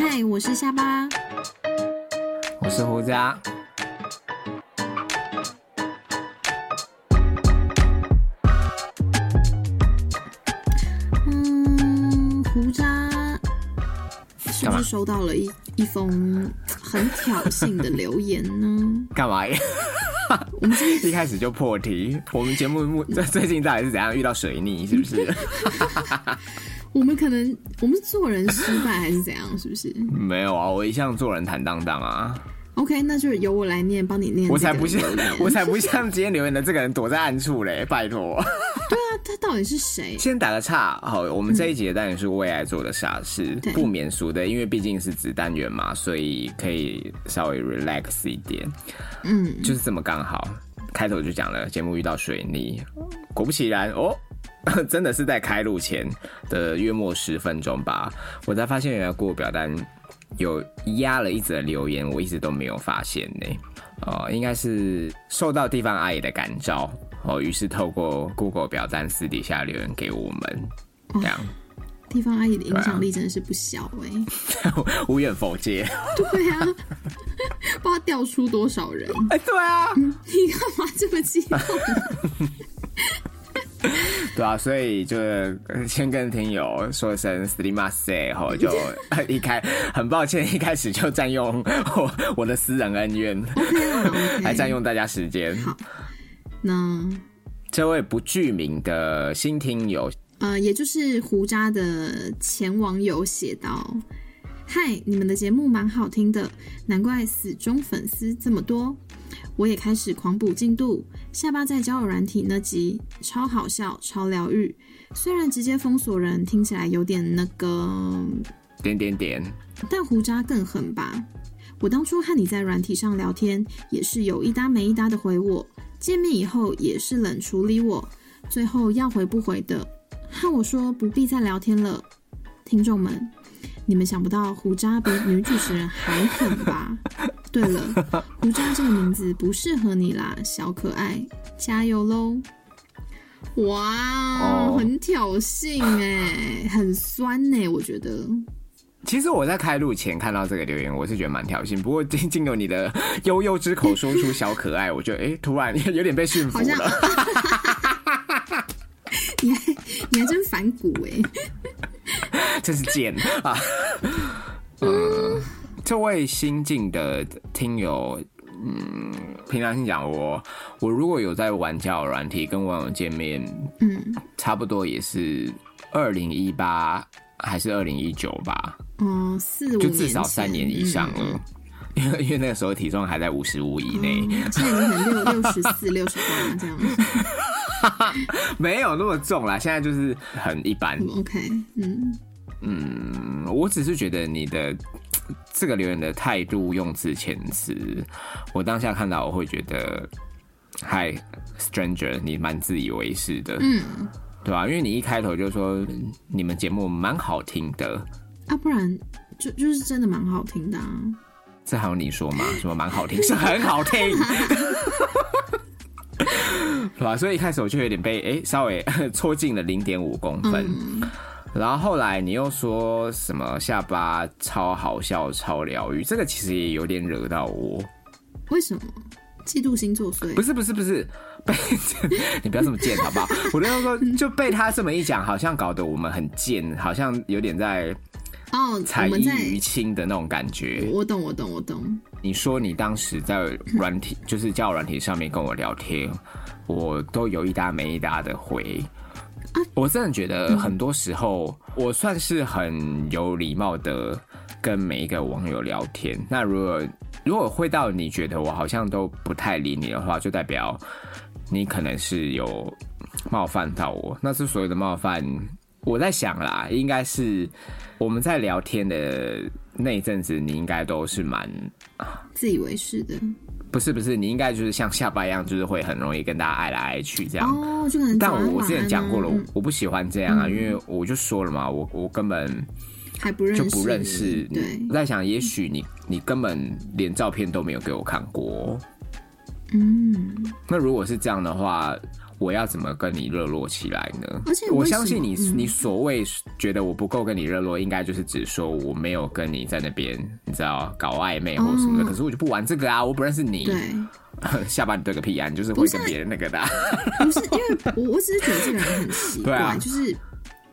嗨，我是下巴，我是胡渣。嗯，胡渣是不是收到了一一封很挑衅的留言呢？干嘛呀？我们 一开始就破题。我们节目目最近到底是怎样遇到水逆？是不是？我们可能我们做人失败还是怎样？是不是？没有啊，我一向做人坦荡荡啊。OK，那就由我来念，帮你念。我才不像，我才不像今天留言的这个人躲在暗处嘞，拜托。对啊，他到底是谁？先打个岔，好，我们这一集的单元是为爱做的傻事，不免俗的，因为毕竟是子单元嘛，所以可以稍微 relax 一点。嗯，就是这么刚好，开头就讲了节目遇到水逆，果不其然哦，真的是在开录前的约末十分钟吧，我才发现原来过表单。有压了一则留言，我一直都没有发现呢。哦，应该是受到地方阿姨的感召哦，于是透过 Google 表单私底下留言给我们。这样，地方阿姨的影响力真的是不小哎。无远否界。对啊，不知道调出多少人。哎，对啊，你干嘛这么激动？对啊，所以就先跟听友说声 s t e a m a s 然后就 一开很抱歉，一开始就占用我我的私人恩怨，还占用大家时间。好，那这位不具名的新听友，呃，也就是胡渣的前网友写道：“嗨，你们的节目蛮好听的，难怪死忠粉丝这么多。”我也开始狂补进度，下巴在交友软体那集超好笑、超疗愈。虽然直接封锁人听起来有点那个点点点，但胡渣更狠吧？我当初和你在软体上聊天，也是有一搭没一搭的回我，见面以后也是冷处理我，最后要回不回的，和我说不必再聊天了。听众们，你们想不到胡渣比女主持人还狠吧？对了，胡渣这个名字不适合你啦，小可爱，加油喽！哇，很挑衅哎，很酸呢，我觉得。其实我在开录前看到这个留言，我是觉得蛮挑衅。不过 经经由你的悠悠之口说出小可爱，我觉得哎，突然有点被驯服了。你还你还真反骨哎，真是贱啊！嗯。这位新进的听友，嗯，平常心讲，我我如果有在玩交友软体跟网友见面，嗯，差不多也是二零一八还是二零一九吧，嗯，四五就至少三年以上了，因为因为那个时候体重还在五十五以内，现在已经很六六十四、六十八这样，没有那么重啦，现在就是很一般。OK，嗯。嗯，我只是觉得你的。这个留言的态度、用词、遣词，我当下看到我会觉得，Hi stranger，你蛮自以为是的，嗯，对吧？因为你一开头就说你们节目蛮好听的啊，不然就就是真的蛮好听的。这还用你说吗？什么蛮好听？是很好听，对吧？所以一开始我就有点被哎稍微 戳进了零点五公分。然后后来你又说什么下巴超好笑、超疗愈，这个其实也有点惹到我。为什么？嫉妒心作祟？不是不是不是，被你不要这么贱好不好？我就说就被他这么一讲，好像搞得我们很贱，好像有点在哦才艺于亲的那种感觉。我懂我懂我懂。你说你当时在软体，就是交友软体上面跟我聊天，我都有一搭没一搭的回。我真的觉得很多时候，我算是很有礼貌的跟每一个网友聊天。那如果如果会到你觉得我好像都不太理你的话，就代表你可能是有冒犯到我。那是所谓的冒犯，我在想啦，应该是我们在聊天的那一阵子，你应该都是蛮自以为是的。不是不是，你应该就是像下巴一样，就是会很容易跟大家爱来爱去这样。哦，就很。但我之前讲过了，我不喜欢这样啊，因为我就说了嘛，我我根本还不认就不认识。对，我在想，也许你你根本连照片都没有给我看过。嗯。那如果是这样的话，我要怎么跟你热络起来呢？而且我相信你，你所谓觉得我不够跟你热络，应该就是只说我没有跟你在那边，你知道搞暧昧或什么的。可是我就不玩这个啊，我不认识你。对，下班你对个屁啊！你就是会跟别人那个的。不是，因为我我只是觉得这个人很奇怪，就是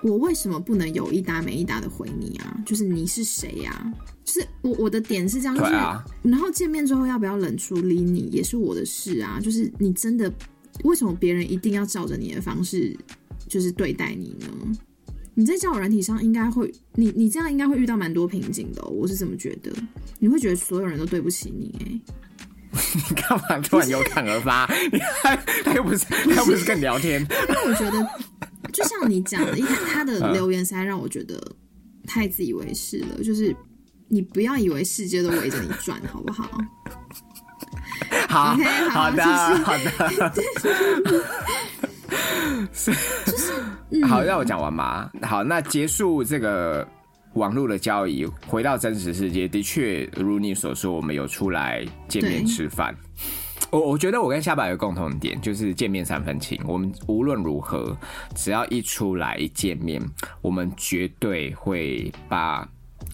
我为什么不能有一搭没一搭的回你啊？就是你是谁呀？就是我我的点是这样，就是然后见面之后要不要冷处理你也是我的事啊。就是你真的。为什么别人一定要照着你的方式就是对待你呢？你在交友软体上应该会，你你这样应该会遇到蛮多瓶颈的。我是这么觉得，你会觉得所有人都对不起你哎。你干嘛突然有感而发？他 他又不是他又不是跟你聊天。因为我觉得，就像你讲的，他的留言实在让我觉得太自以为是了。就是你不要以为世界都围着你转，好不好？好好的好的，是 好让我讲完嘛？好，那结束这个网络的交易，回到真实世界，的确如你所说，我们有出来见面吃饭。我我觉得我跟夏宝有共同点，就是见面三分情。我们无论如何，只要一出来一见面，我们绝对会把。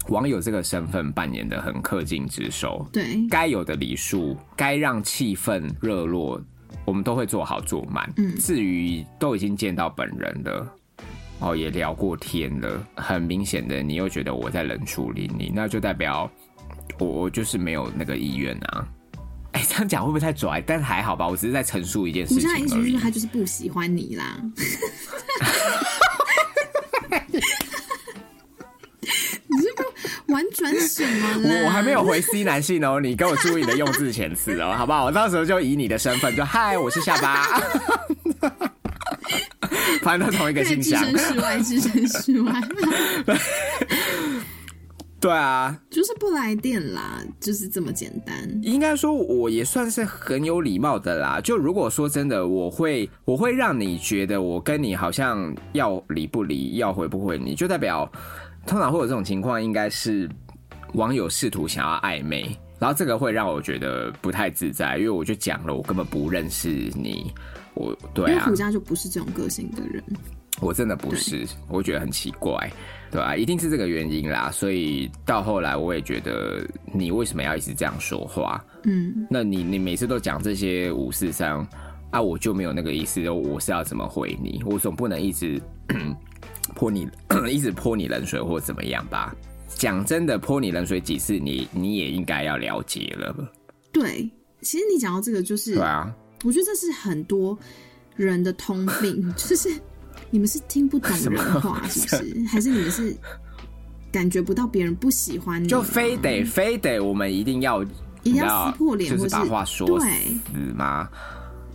网友这个身份扮演的很恪尽职守，对该有的礼数，该让气氛热络，我们都会做好做满。嗯，至于都已经见到本人了，哦，也聊过天了，很明显的，你又觉得我在冷处理你，那就代表我我就是没有那个意愿啊。哎，这样讲会不会太拽？但是还好吧，我只是在陈述一件事情而已。意思就是他就是不喜欢你啦。我我还没有回 C 男性哦，你给我注意你的用字遣词哦，好不好？我到时候就以你的身份，就嗨，我是下巴，反正都同一个信箱。置身事外，置身事外。对啊，就是不来电啦，就是这么简单。应该说，我也算是很有礼貌的啦。就如果说真的，我会我会让你觉得我跟你好像要离不离，要回不回，你就代表。通常会有这种情况，应该是网友试图想要暧昧，然后这个会让我觉得不太自在，因为我就讲了，我根本不认识你，我对啊，虎家就不是这种个性的人，我真的不是，我觉得很奇怪，对啊，一定是这个原因啦，所以到后来我也觉得你为什么要一直这样说话？嗯，那你你每次都讲这些五四三啊，我就没有那个意思，我是要怎么回你？我总不能一直。泼你 一直泼你冷水或怎么样吧？讲真的，泼你冷水几次，你你也应该要了解了。对，其实你讲到这个，就是对啊，我觉得这是很多人的通病，就是你们是听不懂人话，是不是？还是你们是感觉不到别人不喜欢你，就非得非得我们一定要一定要撕破脸，就是把话说死吗？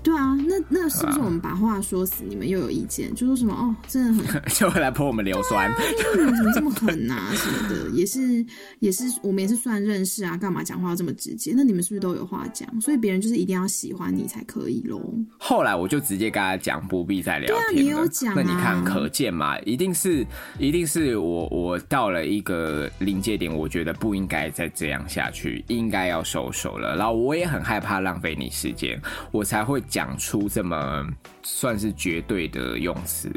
对啊，那那是不是我们把话说死，你们又有意见，就说什么哦，真的很 就会来泼我们硫酸，你们怎么这么狠呐什么的，也是也是我们也是算认识啊，干嘛讲话这么直接？那你们是不是都有话讲？所以别人就是一定要喜欢你才可以喽。后来我就直接跟他讲，不必再聊天了。你有讲，那你看可见嘛，一定是一定是我我到了一个临界点，我觉得不应该再这样下去，应该要收手了。然后我也很害怕浪费你时间，我才会。讲出这么算是绝对的用词，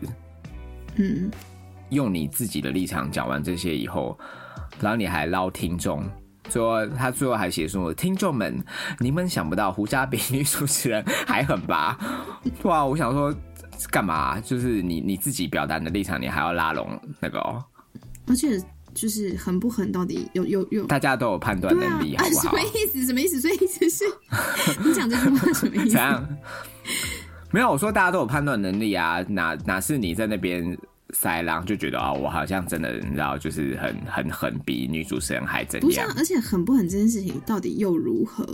嗯，用你自己的立场讲完这些以后，然后你还捞听众，说他最后还写说：“听众们，你们想不到胡家比女主持人还狠吧？” 哇，我想说干嘛？就是你你自己表达的立场，你还要拉拢那个？哦而且。就是狠不狠，到底有有有？大家都有判断能力，好不好？什么意思？什么意思？所以意思是，你讲这句话什么意思？怎样？没有，我说大家都有判断能力啊，哪哪是你在那边塞狼就觉得啊，我好像真的你知道，就是很很狠，比女主持人还怎样？不是，而且狠不狠这件事情到底又如何？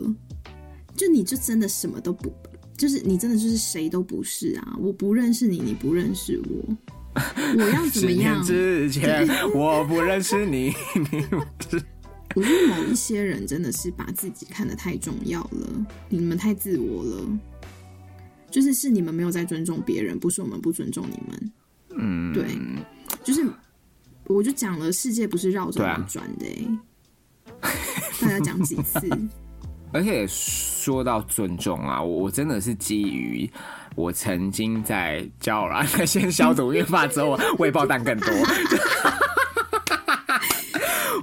就你就真的什么都不，就是你真的就是谁都不是啊！我不认识你，你不认识我。我要怎么样？之前我不认识你，你我觉得某一些人真的是把自己看得太重要了，你们太自我了，就是是你们没有在尊重别人，不是我们不尊重你们。嗯，对，就是我就讲了，世界不是绕着我们转的，大家讲几次。而且说到尊重啊，我我真的是基于。我曾经在交软先消毒孕发之后，未爆弹更多。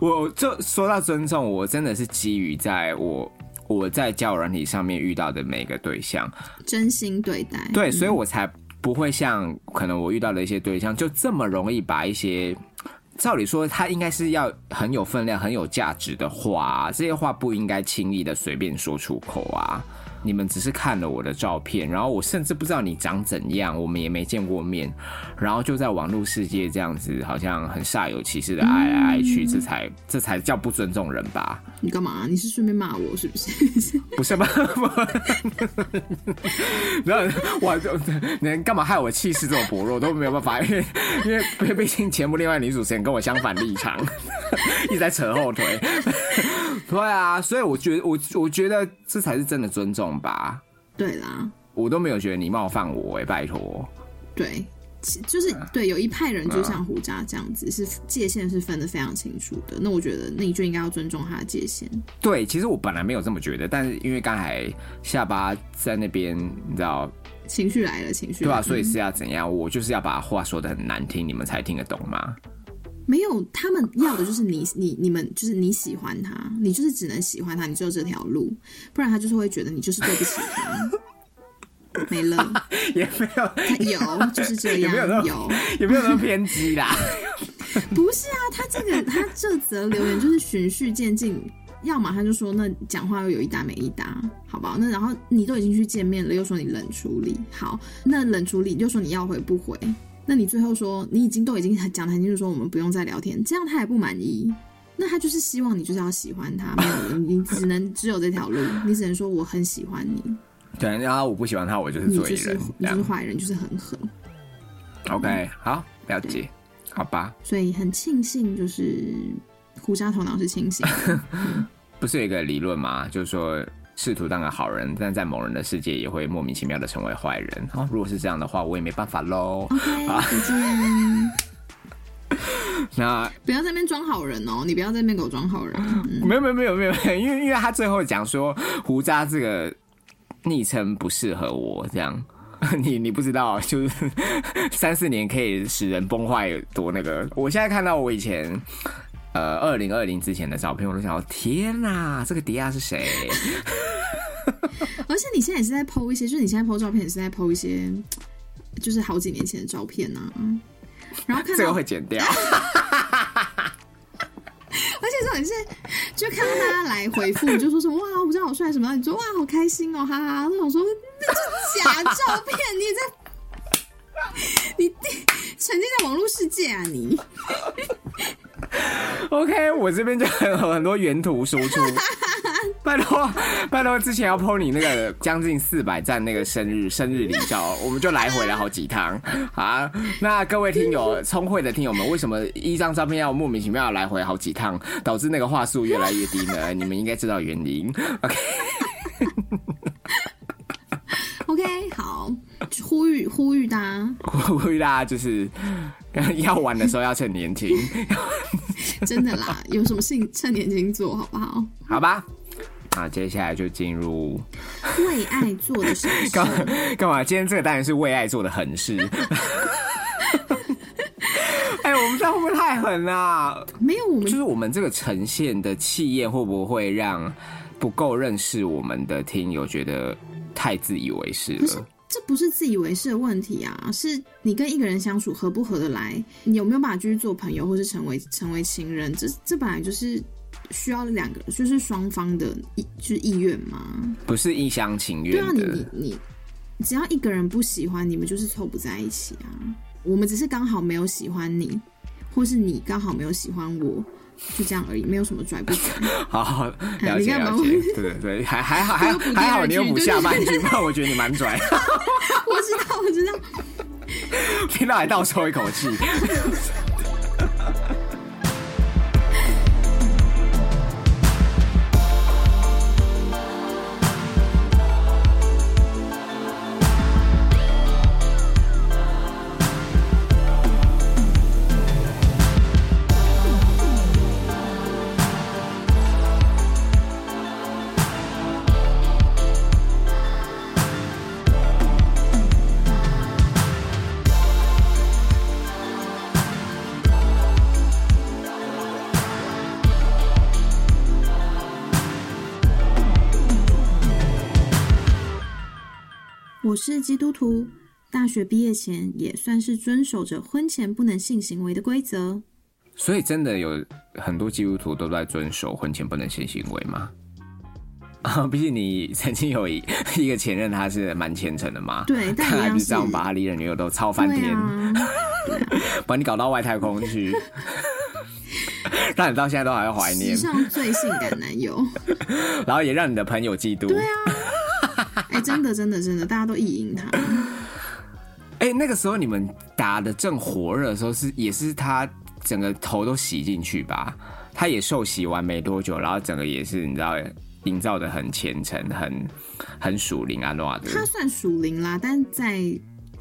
我就说到尊重，我真的是基于在我我在交友软体上面遇到的每个对象，真心对待，对，所以我才不会像可能我遇到的一些对象，就这么容易把一些。照理说，他应该是要很有分量、很有价值的话，这些话不应该轻易的随便说出口啊。你们只是看了我的照片，然后我甚至不知道你长怎样，我们也没见过面，然后就在网络世界这样子，好像很煞有其事的爱来爱去，这才这才叫不尊重人吧？你干嘛？你是顺便骂我是不是？不是吧？然后我就你干嘛害我气势这么薄弱都没有办法，因为因为毕竟节目另外女主持人跟我相反立场，一直在扯后腿。对啊，所以我觉得我我觉得这才是真的尊重吧。对啦，我都没有觉得你冒犯我哎，拜托。对，就是对，有一派人就像胡渣这样子，是界限是分的非常清楚的。那我觉得，那你就应该要尊重他的界限。对，其实我本来没有这么觉得，但是因为刚才下巴在那边，你知道，情绪来了，情绪对啊，所以是要怎样？我就是要把话说的很难听，你们才听得懂吗？没有，他们要的就是你，你你们就是你喜欢他，你就是只能喜欢他，你只有这条路，不然他就是会觉得你就是对不起他。没了，也没有，有就是这样，有有没有那么偏激啦？不是啊，他这个他这则留言就是循序渐进，要么他就说那讲话又有一搭没一搭，好不好？那然后你都已经去见面了，又说你冷处理，好，那冷处理又说你要回不回？那你最后说你已经都已经讲的很清楚，说我们不用再聊天，这样他也不满意。那他就是希望你就是要喜欢他，没有你只能只有这条路，你只能说我很喜欢你。对，然后我不喜欢他，我就是罪人，你就是坏人，就是很狠。OK，好，了解，好吧。所以很庆幸，就是胡渣头脑是清醒。不是有一个理论吗？就是说。试图当个好人，但在某人的世界也会莫名其妙的成为坏人。哦，如果是这样的话，我也没办法喽。好，那不要在那边装好人哦，你不要在那边给我装好人。没有没有没有没有，因为因为他最后讲说胡渣这个昵称不适合我，这样 你你不知道，就是三四年可以使人崩坏多那个。我现在看到我以前。呃，二零二零之前的照片，我都想，天哪，这个迪亚是谁？而且你现在也是在 PO 一些，就是你现在 PO 照片也是在 PO 一些，就是好几年前的照片呢。然后看这个会剪掉。而且重点是，就看到大家来回复，就说什么哇，我知道好帅什么，你说哇，好开心哦，哈哈。我想说，那是假照片，你也在，你沉浸在网络世界啊，你。我这边就有很多原图输出，拜托拜托，之前要 PO 你那个将近四百赞那个生日生日礼照，我们就来回了好几趟啊。那各位听友，聪慧的听友们，为什么一张照片要莫名其妙来回好几趟，导致那个话术越来越低呢？你们应该知道原因。OK。OK，好，呼吁呼吁大家，呼吁大家就是要玩的时候要趁年轻，真的啦，有什么事情趁年轻做好不好？好吧，那接下来就进入为爱做的事。干干嘛？今天这个当然是为爱做的狠事。哎，我们这样会不会太狠了？没有，我们就是我们这个呈现的气焰会不会让不够认识我们的听友觉得？太自以为是了，这不是自以为是的问题啊，是你跟一个人相处合不合得来，你有没有办法继续做朋友，或是成为成为情人？这这本来就是需要两个，就是双方的意，就是意愿嘛，不是一厢情愿。对啊，你你你，只要一个人不喜欢，你们就是凑不在一起啊。我们只是刚好没有喜欢你，或是你刚好没有喜欢我。就这样而已，没有什么拽不拽。好好了解了解，对对对，还 还好还还好，你有补下半句，不然我觉得你蛮拽。我知道我知道，听到还倒抽一口气。我是基督徒，大学毕业前也算是遵守着婚前不能性行为的规则。所以真的有很多基督徒都在遵守婚前不能性行为吗？啊，毕竟你曾经有一一个前任，他是蛮虔诚的嘛。对，看来是这样，把他离任女友都操翻天，把你搞到外太空去，让你到现在都还要怀念。史上最性感男友，然后也让你的朋友嫉妒。对啊，哎，真的，真的，真的，大家都意淫他。哎，那个时候你们打的正火热的时候，是也是他整个头都洗进去吧？他也受洗完没多久，然后整个也是你知道。营造的很虔诚，很很属灵啊，诺的他算属灵啦，但在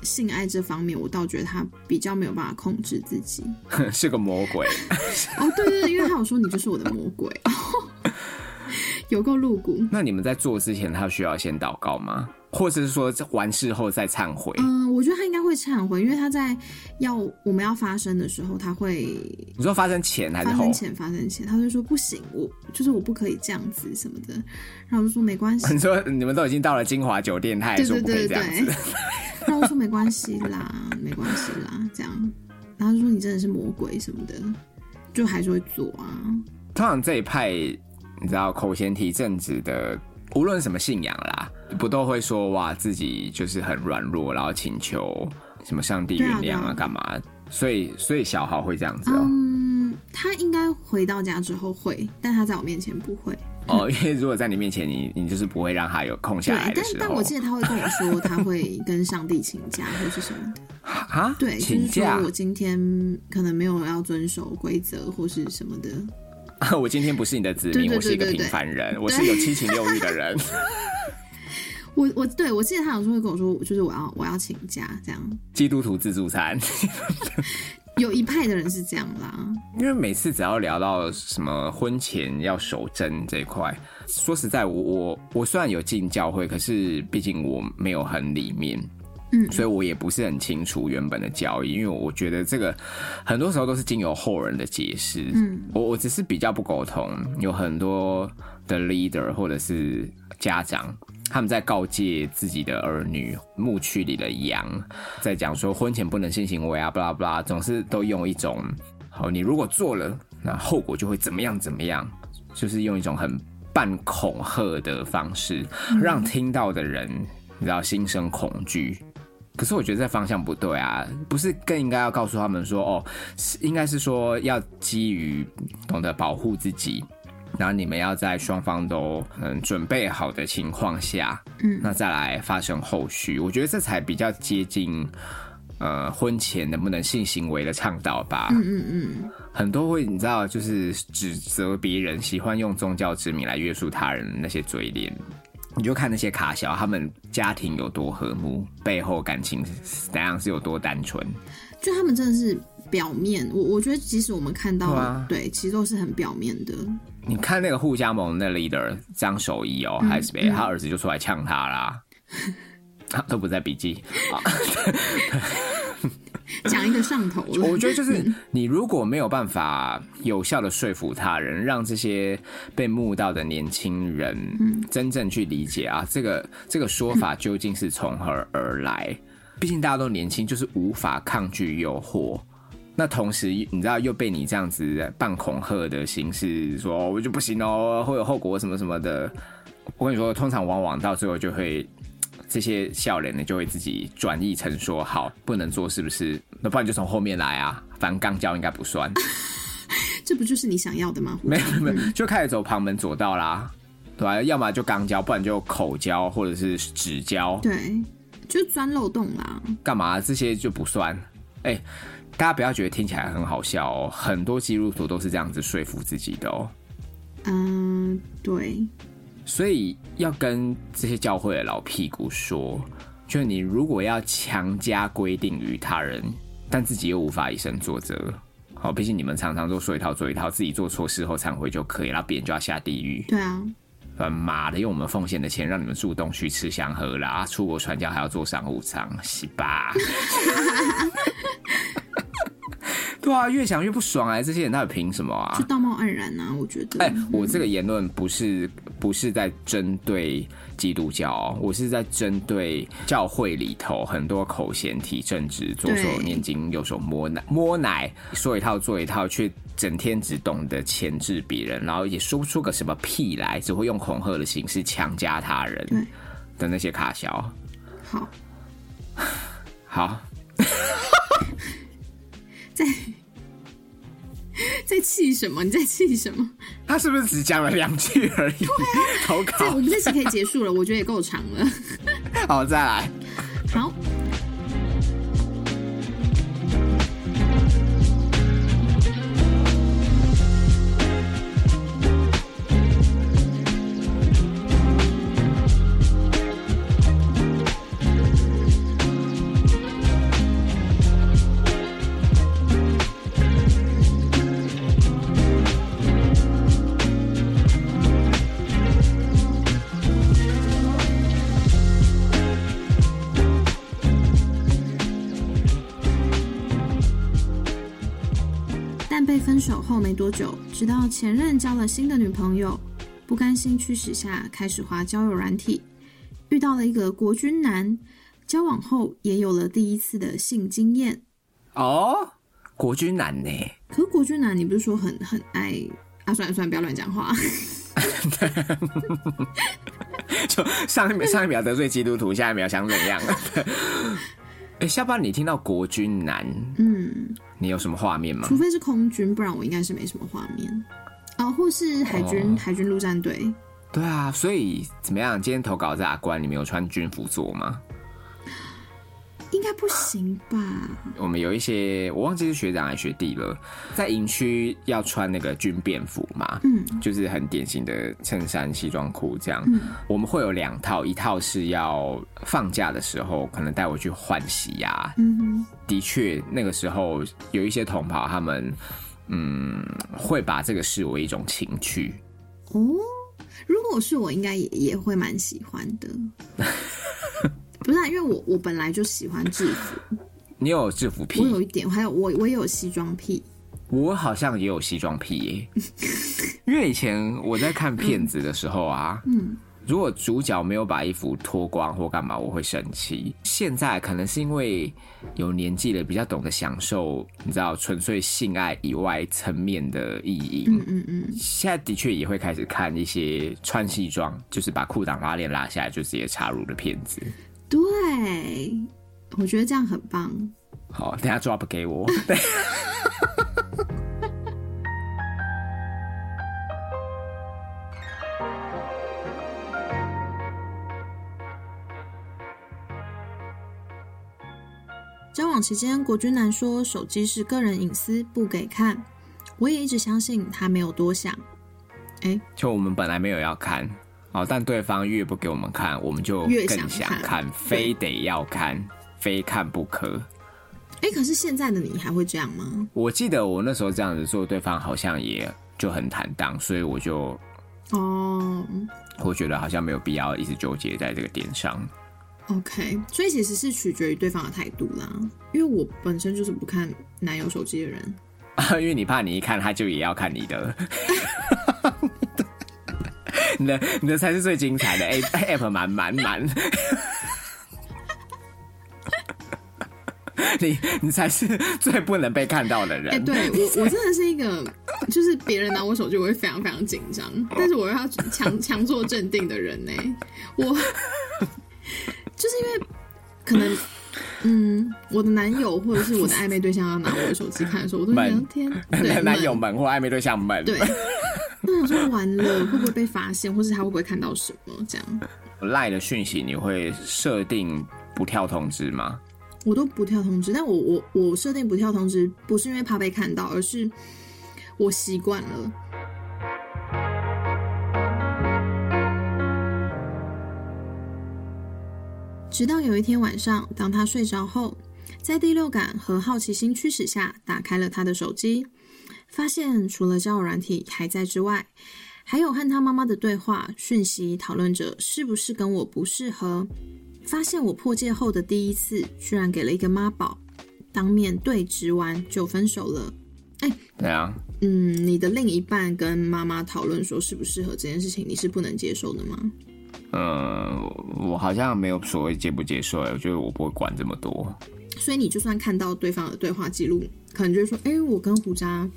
性爱这方面，我倒觉得他比较没有办法控制自己，是个魔鬼。哦，对对对，因为他有说你就是我的魔鬼，有够露骨。那你们在做之前，他需要先祷告吗？或者是说完事后再忏悔？嗯，我觉得他应该会忏悔，因为他在要我们要发生的时候，他会你说发生前还是后？发生前，发生前，他就说不行，我就是我不可以这样子什么的。然后我就说没关系。你说你们都已经到了金华酒店，他还说不可以这样子。然后我说没关系啦，没关系啦，这样。然后就说你真的是魔鬼什么的，就还是会做啊。通常这一派，你知道口嫌体正直的。无论什么信仰啦，不都会说哇自己就是很软弱，然后请求什么上帝原谅啊，干嘛？所以所以小豪会这样子哦。嗯，他应该回到家之后会，但他在我面前不会。哦，因为如果在你面前，你你就是不会让他有空下来的时候。但但我记得他会跟我说，他会跟上帝请假或是什么的。啊？对，请假。我今天可能没有要遵守规则或是什么的。我今天不是你的子民，我是一个平凡人，我是有七情六欲的人。我我对我记得他有时候会跟我说，就是我要我要请假这样。基督徒自助餐，有一派的人是这样啦。因为每次只要聊到什么婚前要守贞这一块，说实在，我我我虽然有进教会，可是毕竟我没有很里面。嗯，所以我也不是很清楚原本的交易，因为我觉得这个很多时候都是经由后人的解释。嗯，我我只是比较不沟通，有很多的 leader 或者是家长，他们在告诫自己的儿女牧区里的羊，在讲说婚前不能性行为啊，巴拉巴拉，总是都用一种好，你如果做了，那后果就会怎么样怎么样，就是用一种很半恐吓的方式，让听到的人你知道心生恐惧。可是我觉得这方向不对啊，不是更应该要告诉他们说，哦，应该是说要基于懂得保护自己，然后你们要在双方都嗯准备好的情况下，嗯，那再来发生后续，我觉得这才比较接近呃婚前能不能性行为的倡导吧。嗯嗯嗯，很多会你知道，就是指责别人，喜欢用宗教之名来约束他人那些嘴脸。你就看那些卡小，他们家庭有多和睦，背后感情怎样是有多单纯。就他们真的是表面，我我觉得即使我们看到，对，其实都是很表面的。你看那个互加盟那 leader 张守义哦，还是别，他儿子就出来呛他啦，他都不在笔记 啊。讲一个上头，我觉得就是你如果没有办法有效的说服他人，让这些被募到的年轻人真正去理解啊，这个这个说法究竟是从何而来？毕竟大家都年轻，就是无法抗拒诱惑。那同时，你知道又被你这样子半恐吓的形式说，我就不行哦，会有后果什么什么的。我跟你说，通常往往到最后就会。这些笑脸呢，就会自己转译成说好不能做，是不是？那不然就从后面来啊，反正刚交应该不算。这不就是你想要的吗？没有没有，就开始走旁门左道啦，对吧？要么就刚交，不然就口交或者是指交，对，就钻漏洞啦。干嘛？这些就不算。哎，大家不要觉得听起来很好笑哦，很多基督徒都是这样子说服自己的哦。嗯，对。所以要跟这些教会的老屁股说，就你如果要强加规定于他人，但自己又无法以身作则，好，毕竟你们常常都说一套做一套，自己做错事后忏悔就可以了，别人就要下地狱。对啊，妈的，用我们奉献的钱让你们住东区吃香喝辣，出国传教还要坐商务舱，是吧。对对啊，越想越不爽哎！这些人到底凭什么啊？就道貌岸然啊！我觉得。哎，我这个言论不是不是在针对基督教，我是在针对教会里头很多口嫌体正直、左手念经、右手摸奶、摸奶，说一套做一套，却整天只懂得牵制别人，然后也说不出个什么屁来，只会用恐吓的形式强加他人的那些卡小。好，好。在 在气什么？你在气什么？他是不是只讲了两句而已？投稿，我们这期可以结束了，我觉得也够长了。好，再来。好。没多久，直到前任交了新的女朋友，不甘心驱使下开始滑交友软体，遇到了一个国军男，交往后也有了第一次的性经验。哦，国军男呢？可国军男，你不是说很很爱啊？算了算了，不要乱讲话。就上一秒上一秒得罪基督徒，下一秒想怎样？哎，下班你听到国军男，嗯，你有什么画面吗？除非是空军，不然我应该是没什么画面。哦，或是海军，海军陆战队。对啊，所以怎么样？今天投稿在阿关，你没有穿军服做吗？应该不行吧？我们有一些，我忘记是学长还是学弟了，在营区要穿那个军便服嘛，嗯，就是很典型的衬衫、西装裤这样。嗯，我们会有两套，一套是要放假的时候可能带我去换洗呀。嗯，的确，那个时候有一些同袍他们，嗯，会把这个视为一种情趣。哦，如果是我，应该也也会蛮喜欢的。不是，因为我我本来就喜欢制服。你有制服癖？我有一点，还有我我也有西装癖。我好像也有西装癖耶。因为以前我在看片子的时候啊，嗯。如果主角没有把衣服脱光或干嘛，我会生气。现在可能是因为有年纪了，比较懂得享受，你知道，纯粹性爱以外层面的意义。嗯嗯嗯。现在的确也会开始看一些穿西装，就是把裤裆拉链拉下来就直接插入的片子。对，我觉得这样很棒。好，等下 drop 给我。交往期间，国军男说手机是个人隐私，不给看。我也一直相信他没有多想。哎，就我们本来没有要看，哦，但对方越不给我们看，我们就越想看，非得要看，非看不可。哎，可是现在的你还会这样吗？我记得我那时候这样子做，对方好像也就很坦荡，所以我就哦，我觉得好像没有必要一直纠结在这个点上。OK，所以其实是取决于对方的态度啦。因为我本身就是不看男友手机的人啊，因为你怕你一看他就也要看你的，你的你的才是最精彩的 A App 满满满，你你才是最不能被看到的人。哎，对我我真的是一个，就是别人拿我手机我会非常非常紧张，但是我要强强作镇定的人呢，我。就是因为可能，嗯，我的男友或者是我的暧昧对象要拿我的手机看的时候，我都觉得天，男友们或暧昧对象们，对，那我说完了会不会被发现，或是他会不会看到什么这样？赖的讯息你会设定不跳通知吗？我都不跳通知，但我我我设定不跳通知，不是因为怕被看到，而是我习惯了。直到有一天晚上，当他睡着后，在第六感和好奇心驱使下，打开了他的手机，发现除了交友软体还在之外，还有和他妈妈的对话讯息，讨论着是不是跟我不适合。发现我破戒后的第一次，居然给了一个妈宝，当面对质完就分手了。哎，对啊，嗯，你的另一半跟妈妈讨论说适不适合这件事情，你是不能接受的吗？呃，我好像没有所谓接不接受，我觉得我不会管这么多。所以你就算看到对方的对话记录，可能就是说，哎，我跟胡渣。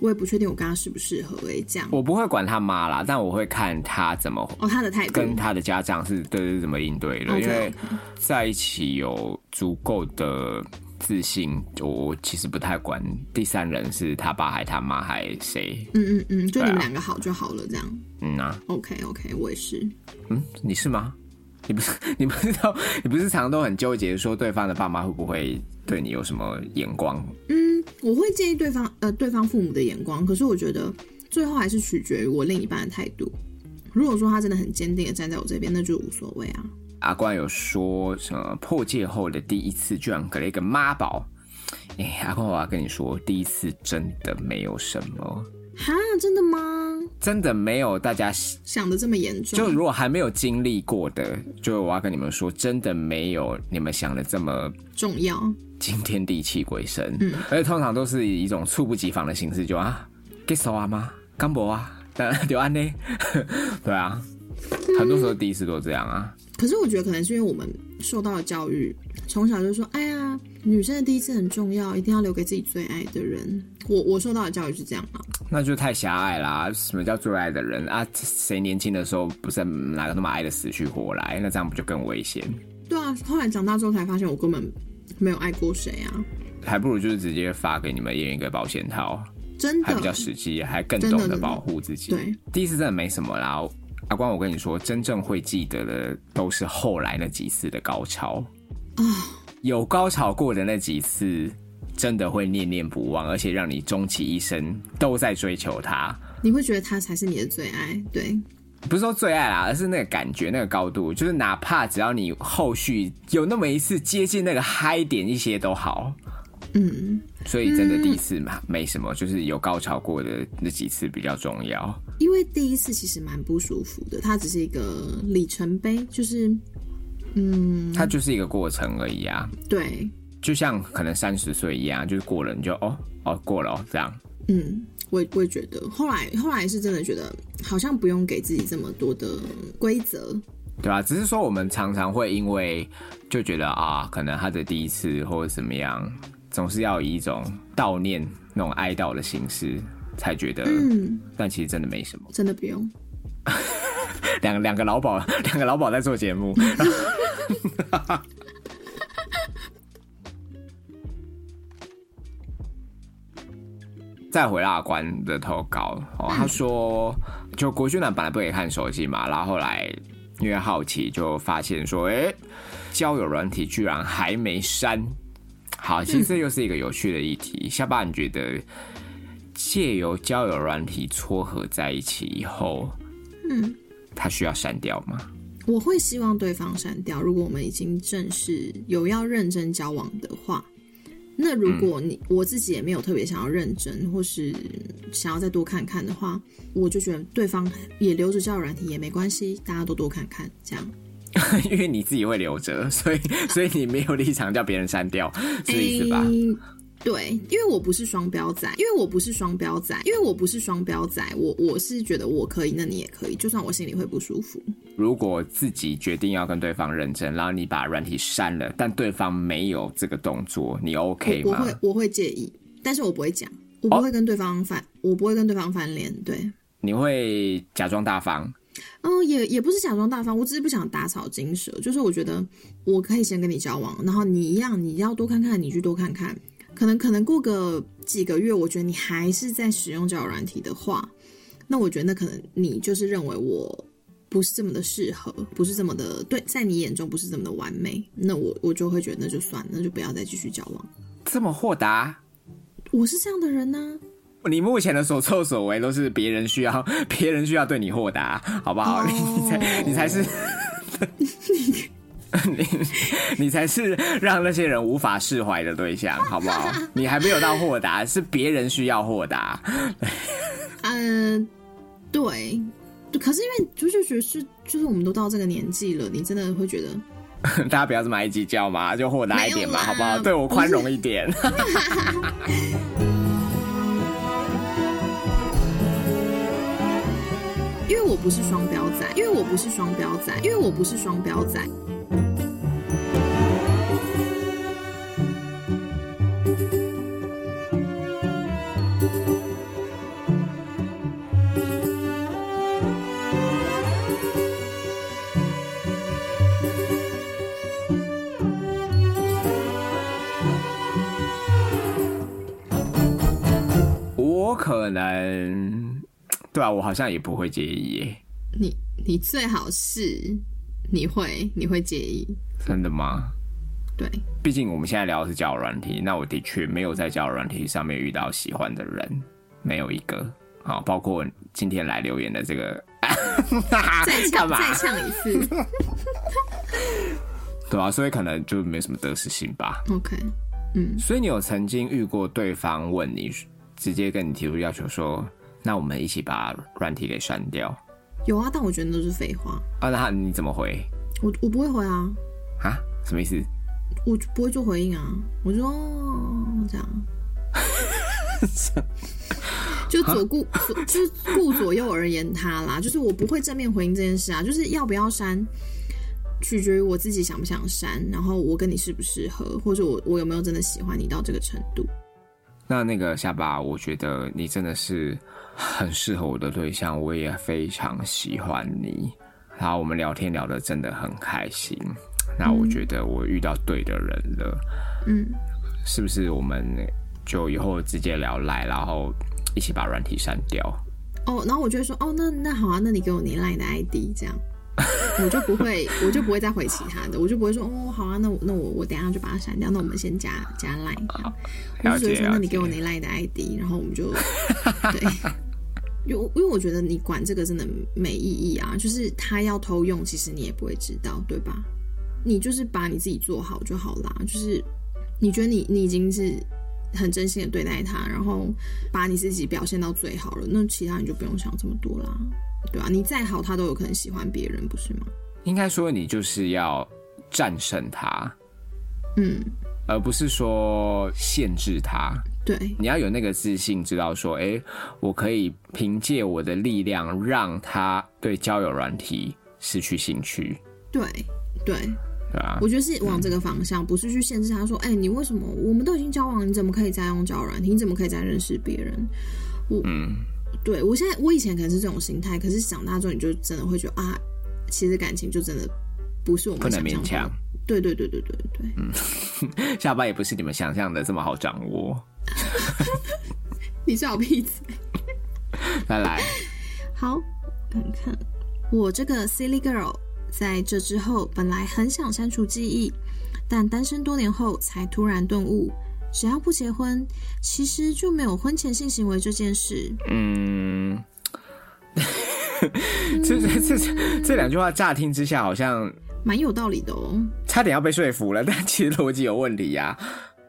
我也不确定我跟他适不适合诶，这样。我不会管他妈啦，但我会看他怎么哦，他的态度。跟他的家长是对是怎么应对的，因为在一起有足够的自信，我其实不太管第三人是他爸还他妈还谁，嗯嗯嗯，就你们两个好就好了，这样，嗯啊，OK OK，我也是，嗯，你是吗？你不是你不知道，你不是常常都很纠结说对方的爸妈会不会对你有什么眼光？嗯。我会建议对方，呃，对方父母的眼光。可是我觉得最后还是取决于我另一半的态度。如果说他真的很坚定的站在我这边，那就无所谓啊。阿关有说什么破戒后的第一次居然给了一个妈宝？哎，阿关，我要跟你说，第一次真的没有什么。哈，真的吗？真的没有大家想的这么严重。就如果还没有经历过的，就我要跟你们说，真的没有你们想的这么重要。惊天地泣鬼神，嗯，而且通常都是以一种猝不及防的形式，就啊，get 手啊吗？刚博啊，就安呢？对啊，很多时候第一次都这样啊。可是我觉得可能是因为我们受到的教育，从小就说，哎呀，女生的第一次很重要，一定要留给自己最爱的人。我我受到的教育是这样啊，那就太狭隘啦。什么叫最爱的人啊？谁年轻的时候不是哪个那么爱的死去活来？那这样不就更危险？对啊，后来长大之后才发现，我根本。没有爱过谁啊？还不如就是直接发给你们一人一个保险套，真的还比较实际，还更懂得保护自己。对，第一次真的没什么啦。阿光，我跟你说，真正会记得的都是后来那几次的高潮啊。有高潮过的那几次，真的会念念不忘，而且让你终其一生都在追求他。你会觉得他才是你的最爱，对。不是说最爱啦，而是那个感觉、那个高度，就是哪怕只要你后续有那么一次接近那个嗨点一些都好。嗯，所以真的第一次嘛，没什么，就是有高潮过的那几次比较重要。因为第一次其实蛮不舒服的，它只是一个里程碑，就是嗯，它就是一个过程而已啊。对，就像可能三十岁一样，就是过了你就哦哦过了哦这样。嗯。我我也觉得，后来后来是真的觉得，好像不用给自己这么多的规则，对啊？只是说我们常常会因为就觉得啊，可能他的第一次或者怎么样，总是要以一种悼念那种哀悼的形式才觉得，嗯，但其实真的没什么，真的不用。两两个老鸨，两个老鸨在做节目。再回阿关的投稿哦，他说，就国俊男本来不可以看手机嘛，然后后来因为好奇就发现说，哎，交友软体居然还没删。好，其实这又是一个有趣的议题。下巴，你觉得借由交友软体撮合在一起以后，嗯，他需要删掉吗？我会希望对方删掉。如果我们已经正式有要认真交往的话。那如果你我自己也没有特别想要认真，或是想要再多看看的话，我就觉得对方也留着交友软体也没关系，大家都多看看这样。因为你自己会留着，所以所以你没有立场叫别人删掉，是意思吧？对，因为我不是双标仔，因为我不是双标仔，因为我不是双标仔，我我是觉得我可以，那你也可以，就算我心里会不舒服。如果自己决定要跟对方认真，然后你把软体删了，但对方没有这个动作，你 OK 吗？我会，我会介意，但是我不会讲，我不会跟对方翻，我不会跟对方翻脸。对，你会假装大方？哦，也也不是假装大方，我只是不想打草惊蛇，就是我觉得我可以先跟你交往，然后你一样，你要多看看，你去多看看。可能可能过个几个月，我觉得你还是在使用交友软体的话，那我觉得那可能你就是认为我不是这么的适合，不是这么的对，在你眼中不是这么的完美，那我我就会觉得那就算了，那就不要再继续交往。这么豁达，我是这样的人呢。你目前的所作所为都是别人需要，别人需要对你豁达，好不好？你才你才是。你 你才是让那些人无法释怀的对象，好不好？你还没有到豁达，是别人需要豁达。嗯，对，可是因为就是觉得是，就是我们都到这个年纪了，你真的会觉得 大家不要这么爱计较嘛，就豁达一点嘛，好不好？对我宽容一点。因为我不是双标仔，因为我不是双标仔，因为我不是双标仔。能，对啊，我好像也不会介意耶。你你最好是你会你会介意？真的吗？对，毕竟我们现在聊的是交友软体，那我的确没有在交友软体上面遇到喜欢的人，没有一个。好，包括今天来留言的这个 再唱再唱一次，对啊，所以可能就没什么得失心吧。OK，嗯，所以你有曾经遇过对方问你？直接跟你提出要求说，那我们一起把软体给删掉。有啊，但我觉得都是废话。啊，那你怎么回？我我不会回啊。啊？什么意思？我不会做回应啊。我说这样，就左顾左就是顾左右而言他啦。就是我不会正面回应这件事啊。就是要不要删，取决于我自己想不想删，然后我跟你适不适合，或者我我有没有真的喜欢你到这个程度。那那个下巴，我觉得你真的是很适合我的对象，我也非常喜欢你。然后我们聊天聊得真的很开心。那我觉得我遇到对的人了。嗯，是不是我们就以后直接聊赖，然后一起把软体删掉？哦，然后我就会说，哦，那那好啊，那你给我你 line 的 ID 这样。我就不会，我就不会再回其他的，我就不会说哦，好啊，那我那我我等下就把它删掉。那我们先加加 line，我就觉得说，那你给我你 line 的 ID，然后我们就 对，因为因为我觉得你管这个真的没意义啊，就是他要偷用，其实你也不会知道，对吧？你就是把你自己做好就好啦，就是你觉得你你已经是很真心的对待他，然后把你自己表现到最好了，那其他你就不用想这么多啦。对啊，你再好，他都有可能喜欢别人，不是吗？应该说，你就是要战胜他，嗯，而不是说限制他。对，你要有那个自信，知道说，哎，我可以凭借我的力量，让他对交友软体失去兴趣。对，对，对啊，我觉得是往这个方向，不是去限制他，说，哎，你为什么我们都已经交往，你怎么可以再用交友软体？你怎么可以再认识别人？我，嗯。对，我现在我以前可能是这种心态，可是长大之后你就真的会觉得啊，其实感情就真的不是我们不能勉强。对对对对对对，嗯，下巴也不是你们想象的这么好掌握。你是好屁子。来来，好，看看我这个 silly girl，在这之后本来很想删除记忆，但单身多年后才突然顿悟。只要不结婚，其实就没有婚前性行为这件事。嗯，这这这这两句话乍听之下好像蛮有道理的哦，差点要被说服了，但其实逻辑有问题呀。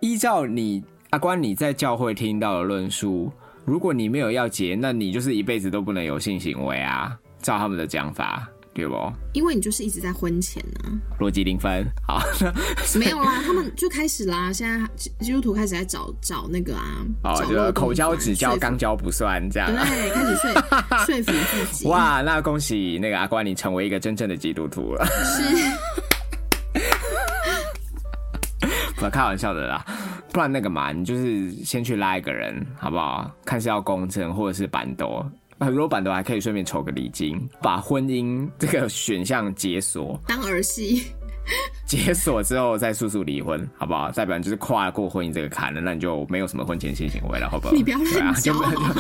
依照你阿关你在教会听到的论述，如果你没有要结，那你就是一辈子都不能有性行为啊。照他们的讲法。对不？因为你就是一直在婚前呢，逻辑零分。好，没有啦，他们就开始啦。现在基督徒开始在找找那个啊，哦，就口交只交，肛交不算，这样对，开始说说服自己。哇，那恭喜那个阿关，你成为一个真正的基督徒了。是，不开玩笑的啦，不然那个嘛，你就是先去拉一个人，好不好？看是要公正或者是板斗。很多版都还可以顺便筹个礼金，把婚姻这个选项解锁，当儿戏。解锁之后再速速离婚，好不好？再不然就是跨过婚姻这个坎了，那你就没有什么婚前性行为了，好不好？你不要乱讲，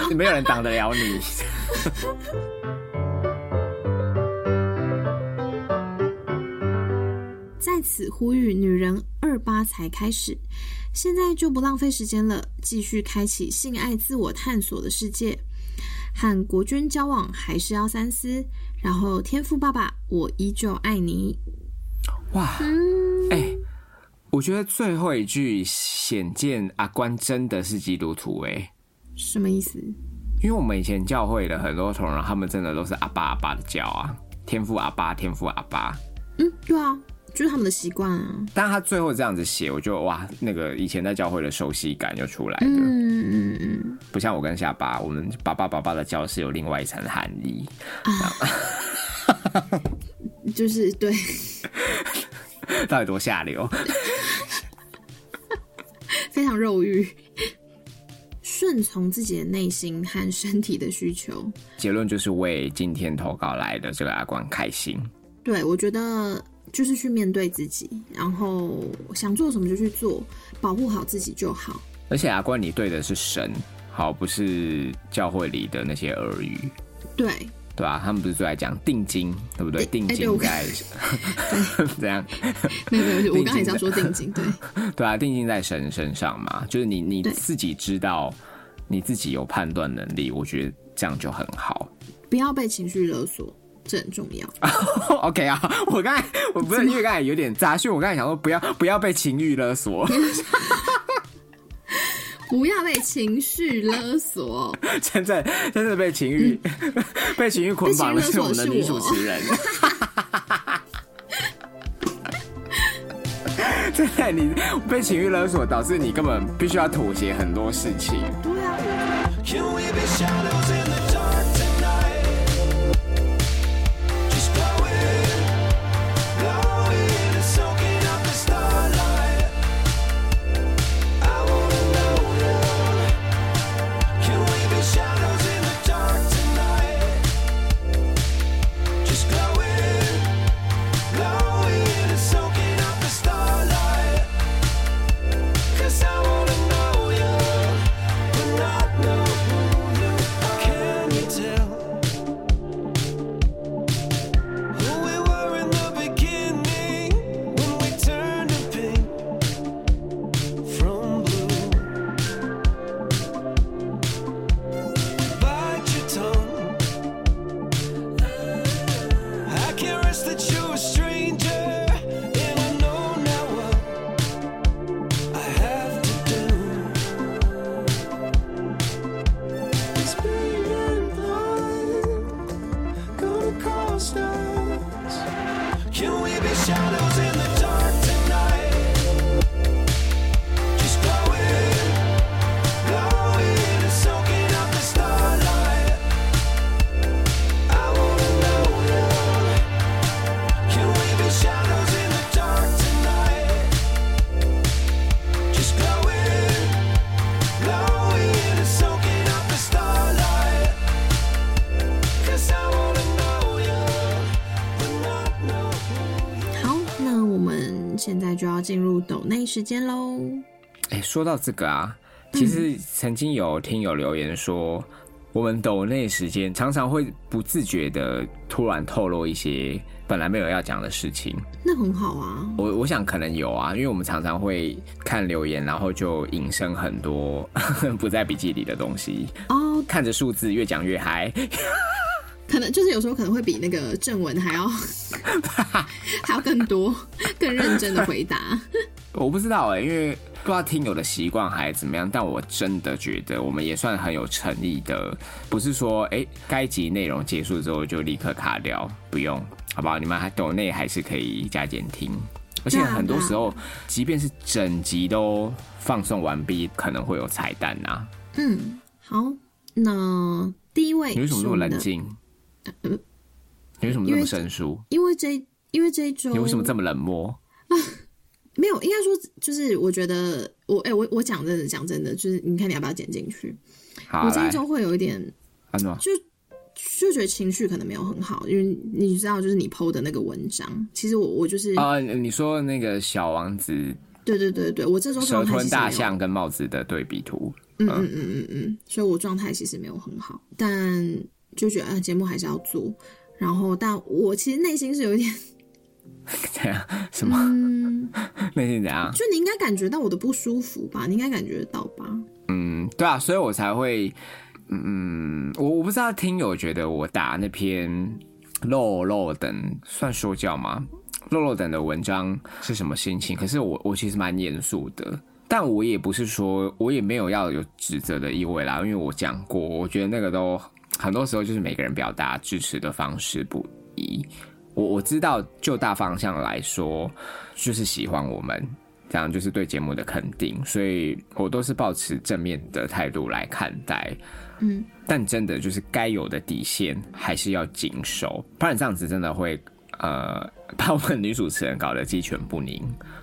就没有人挡得了你。在此呼吁女人二八才开始，现在就不浪费时间了，继续开启性爱自我探索的世界。和国君交往还是要三思。然后，天赋爸爸，我依旧爱你。哇，哎，我觉得最后一句显见阿关真的是基督徒哎，什么意思？因为我们以前教会的很多同仁，他们真的都是阿爸阿爸的叫啊，天赋阿爸，天赋阿爸。嗯，对啊，就是他们的习惯啊。但他最后这样子写，我就哇，那个以前在教会的熟悉感就出来了。嗯嗯嗯，不像我跟下巴，我们爸爸爸爸的教是有另外一层含义。就是对，到底多下流？非常肉欲。顺从自己的内心和身体的需求，结论就是为今天投稿来的这个阿光开心。对，我觉得就是去面对自己，然后想做什么就去做，保护好自己就好。而且阿关，你对的是神，好，不是教会里的那些耳语。对，对吧？他们不是最爱讲定金，对不对？定金在 怎样？没有没有，我刚才也要说定金，对 对啊，定金在神身上嘛，就是你你自己知道。你自己有判断能力，我觉得这样就很好。不要被情绪勒索，这很重要。OK 啊，我刚才我不是因为刚才有点杂讯，我刚才想说不要不要被情欲勒索，不要被情绪勒索。真正真正被情绪被情欲捆绑的是我们的女主持人。真的你被情欲勒索，导致你根本必须要妥协很多事情。对啊。进内时间喽！哎，说到这个啊，其实曾经有听友留言说，我们抖内时间常常会不自觉的突然透露一些本来没有要讲的事情。那很好啊！我我想可能有啊，因为我们常常会看留言，然后就引申很多 不在笔记里的东西哦。看着数字越讲越嗨，可能就是有时候可能会比那个正文还要。还要更多、更认真的回答。我不知道哎，因为不知道听友的习惯还是怎么样。但我真的觉得我们也算很有诚意的，不是说哎，该集内容结束之后就立刻卡掉，不用，好不好？你们还抖内还是可以加减听。而且很多时候，即便是整集都放送完毕，可能会有彩蛋呐。嗯，好，那第一位，你为什么那么冷静？你为什么这么生疏？因为这因为这一周，你为什么这么冷漠啊？没有，应该说就是我觉得我哎，我我讲真的讲真的，就是你看你要不要剪进去？我这一周会有一点，就就觉得情绪可能没有很好，因为你知道，就是你 PO 的那个文章，其实我我就是啊，你说那个小王子，对对对对，我这周蛇吞大象跟帽子的对比图，嗯嗯嗯嗯嗯，所以我状态其实没有很好，但就觉得啊节目还是要做。然后，但我其实内心是有一点 怎样？什么？内心怎样？就你应该感觉到我的不舒服吧？你应该感觉得到吧？嗯，对啊，所以我才会，嗯，我我不知道听友觉得我打那篇漏漏等算说教吗？漏漏等的文章是什么心情？可是我我其实蛮严肃的，但我也不是说我也没有要有指责的意味啦，因为我讲过，我觉得那个都。很多时候就是每个人表达支持的方式不一，我我知道，就大方向来说，就是喜欢我们，这样就是对节目的肯定，所以我都是保持正面的态度来看待。嗯，但真的就是该有的底线还是要谨守，不然这样子真的会呃 把我们女主持人搞得鸡犬不宁。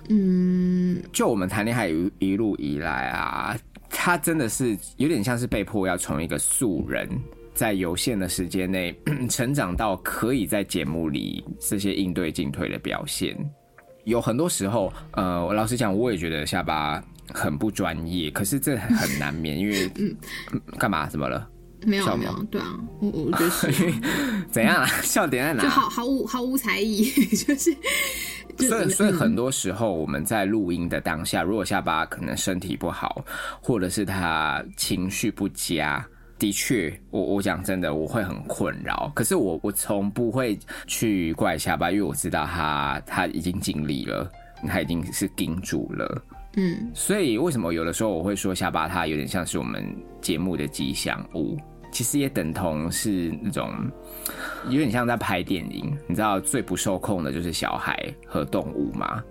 嗯，就我们谈恋爱一一路以来啊，他真的是有点像是被迫要从一个素人，在有限的时间内成长到可以在节目里这些应对进退的表现。有很多时候，呃，我老实讲，我也觉得下巴。很不专业，可是这很难免，因为 嗯，干嘛？怎么了？没有没有，对啊，我我觉得是 怎样啊？笑点在哪？就毫毫无毫无才艺，就是。所以所以很多时候我们在录音的当下，如果下巴可能身体不好，或者是他情绪不佳，的确，我我讲真的，我会很困扰。可是我我从不会去怪下巴，因为我知道他他已经尽力了，他已经是顶住了。嗯，所以为什么有的时候我会说下巴它有点像是我们节目的吉祥物，其实也等同是那种有点像在拍电影。你知道最不受控的就是小孩和动物嘛？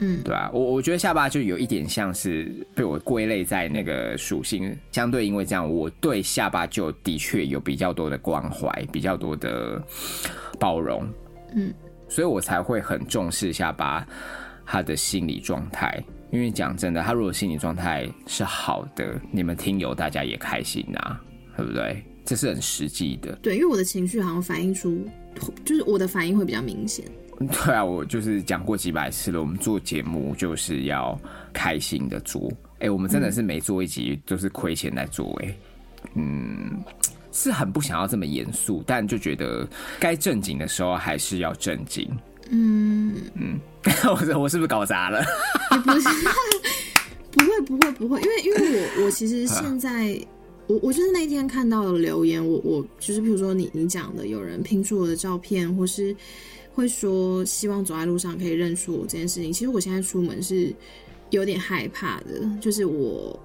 嗯，对吧？我我觉得下巴就有一点像是被我归类在那个属性，相对因为这样，我对下巴就的确有比较多的关怀，比较多的包容。嗯，所以我才会很重视下巴他的心理状态。因为讲真的，他如果心理状态是好的，你们听友大家也开心呐，对不对？这是很实际的。对，因为我的情绪好像反映出，就是我的反应会比较明显。对啊，我就是讲过几百次了，我们做节目就是要开心的做。哎，我们真的是每做一集都是亏钱在做，哎，嗯，是很不想要这么严肃，但就觉得该正经的时候还是要正经。嗯嗯，我我是不是搞砸了？不是，不会不会不会，因为因为我我其实现在我我就是那天看到的留言，我我就是比如说你你讲的有人拼出我的照片，或是会说希望走在路上可以认出我这件事情，其实我现在出门是有点害怕的，就是我。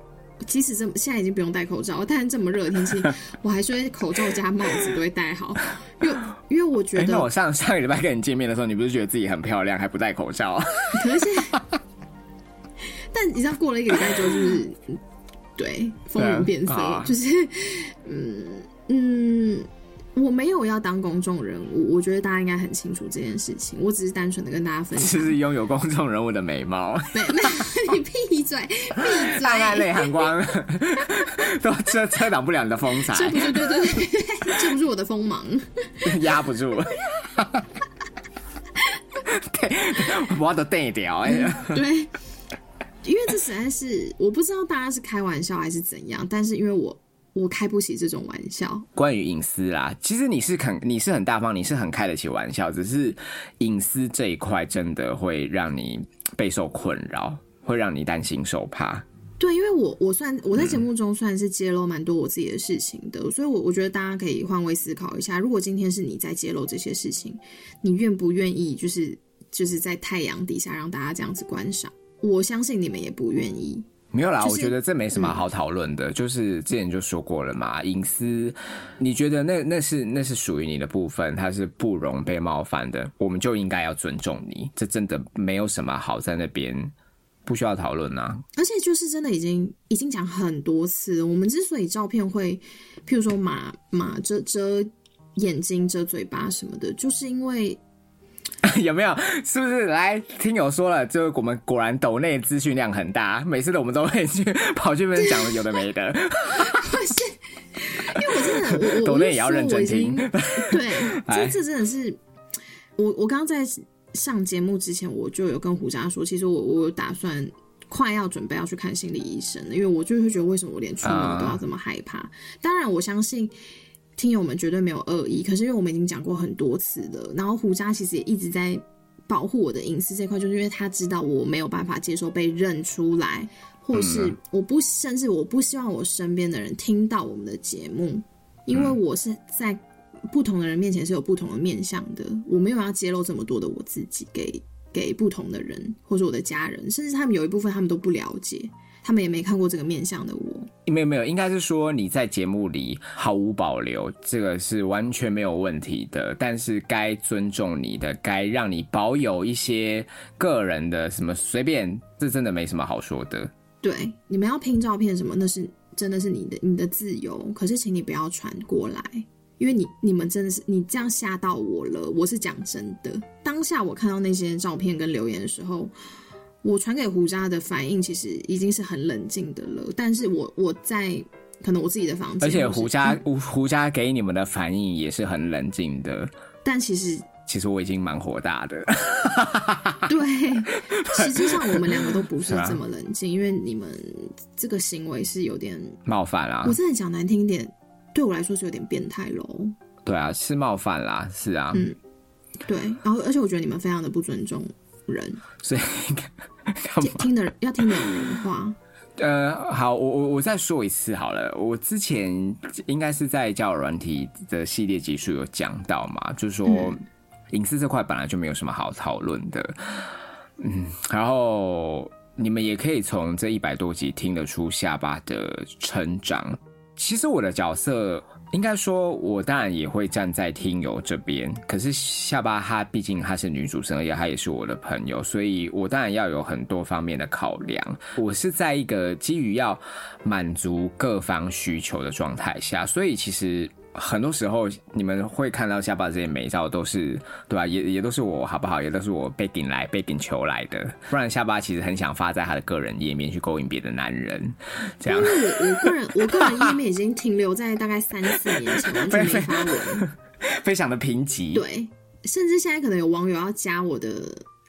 即使这么现在已经不用戴口罩，但是这么热的天气，我还是会口罩加帽子都会戴好，因为因为我觉得，那我上上个礼拜跟你见面的时候，你不是觉得自己很漂亮，还不戴口罩？可是，但你知道过了一个礼拜之后，就是对风云变色，就是嗯嗯。我没有要当公众人物，我觉得大家应该很清楚这件事情。我只是单纯的跟大家分享，就是拥有公众人物的美貌。没没，你 闭嘴，闭嘴！暗泪含光，都遮遮挡不了你的风采。遮不住对对对，遮不住我的锋芒，压不住。对，我都瞪掉哎。对，因为这实在是我不知道大家是开玩笑还是怎样，但是因为我。我开不起这种玩笑。关于隐私啦，其实你是肯你是很大方，你是很开得起玩笑。只是隐私这一块真的会让你备受困扰，会让你担心受怕。对，因为我我算我在节目中算是揭露蛮多我自己的事情的，所以我我觉得大家可以换位思考一下，如果今天是你在揭露这些事情，你愿不愿意就是就是在太阳底下让大家这样子观赏？我相信你们也不愿意。没有啦，我觉得这没什么好讨论的。就是之前就说过了嘛，隐私，你觉得那那是那是属于你的部分，它是不容被冒犯的，我们就应该要尊重你。这真的没有什么好在那边不需要讨论啊。而且就是真的已经已经讲很多次，我们之所以照片会，譬如说马马遮遮眼睛、遮嘴巴什么的，就是因为。有没有？是不是？来，听友说了，就我们果然抖内资讯量很大，每次的我们都会去跑去分享有的没的。是，因为我真的，抖内也要认真听。对，这次真的是，我我刚刚在上节目之前，我就有跟胡佳说，其实我我打算快要准备要去看心理医生了，因为我就会觉得为什么我连出门都要这么害怕？当然，我相信。听友们绝对没有恶意，可是因为我们已经讲过很多次了，然后胡渣其实也一直在保护我的隐私这块，就是因为他知道我没有办法接受被认出来，或是我不甚至我不希望我身边的人听到我们的节目，因为我是在不同的人面前是有不同的面相的，我没有要揭露这么多的我自己给给不同的人或者我的家人，甚至他们有一部分他们都不了解。他们也没看过这个面相的我。没有没有，应该是说你在节目里毫无保留，这个是完全没有问题的。但是该尊重你的，该让你保有一些个人的什么随便，这真的没什么好说的。对，你们要拼照片什么，那是真的是你的你的自由。可是请你不要传过来，因为你你们真的是你这样吓到我了。我是讲真的，当下我看到那些照片跟留言的时候。我传给胡渣的反应其实已经是很冷静的了，但是我我在可能我自己的房间，而且胡渣胡胡渣给你们的反应也是很冷静的，但其实其实我已经蛮火大的，对，实际上我们两个都不是 这么冷静，因为你们这个行为是有点冒犯啦，我真的讲难听一点，对我来说是有点变态喽，对啊，是冒犯啦，是啊，嗯，对，然后而且我觉得你们非常的不尊重人，所以。听的要听的人话。呃，好，我我我再说一次好了。我之前应该是在教软体的系列集数有讲到嘛，就是说隐私这块本来就没有什么好讨论的。嗯，然后你们也可以从这一百多集听得出下巴的成长。其实我的角色。应该说，我当然也会站在听友这边。可是下巴她毕竟她是女主持人，而且她也是我的朋友，所以我当然要有很多方面的考量。我是在一个基于要满足各方需求的状态下，所以其实。很多时候你们会看到下巴这些美照，都是对吧？也也都是我好不好？也都是我被顶来、被顶求来的。不然下巴其实很想发在他的个人页面去勾引别的男人，这样。因为我我个人我个人页面已经停留在大概三四年前，完全没发文，非常的贫瘠。对，甚至现在可能有网友要加我的。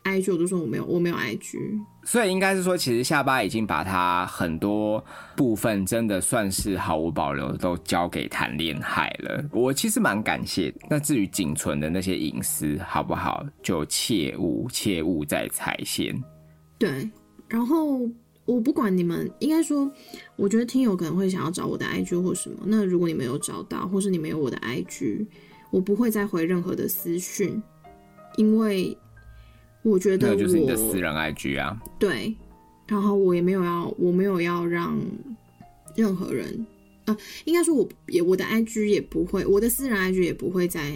IG 我都说我没有，我没有 IG，所以应该是说，其实下巴已经把他很多部分真的算是毫无保留都交给谈恋爱了。我其实蛮感谢。那至于仅存的那些隐私，好不好？就切勿切勿再踩线。对，然后我不管你们，应该说，我觉得听友可能会想要找我的 IG 或什么。那如果你没有找到，或是你没有我的 IG，我不会再回任何的私讯，因为。我觉得就是你的私人 IG 啊，对，然后我也没有要，我没有要让任何人，呃，应该说我也我的 IG 也不会，我的私人 IG 也不会在，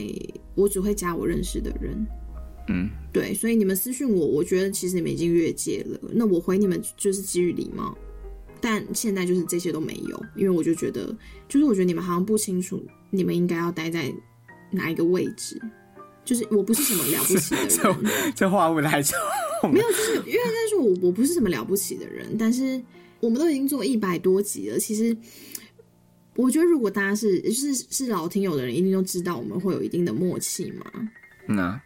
我只会加我认识的人，嗯，对，所以你们私信我，我觉得其实你们已经越界了，那我回你们就是基于礼貌，但现在就是这些都没有，因为我就觉得，就是我觉得你们好像不清楚你们应该要待在哪一个位置。就是我不是什么了不起的人，这话不太重。没有，就是因为但是我我不是什么了不起的人，但是我们都已经做一百多集了。其实我觉得，如果大家是是是老听友的人，一定都知道我们会有一定的默契嘛。那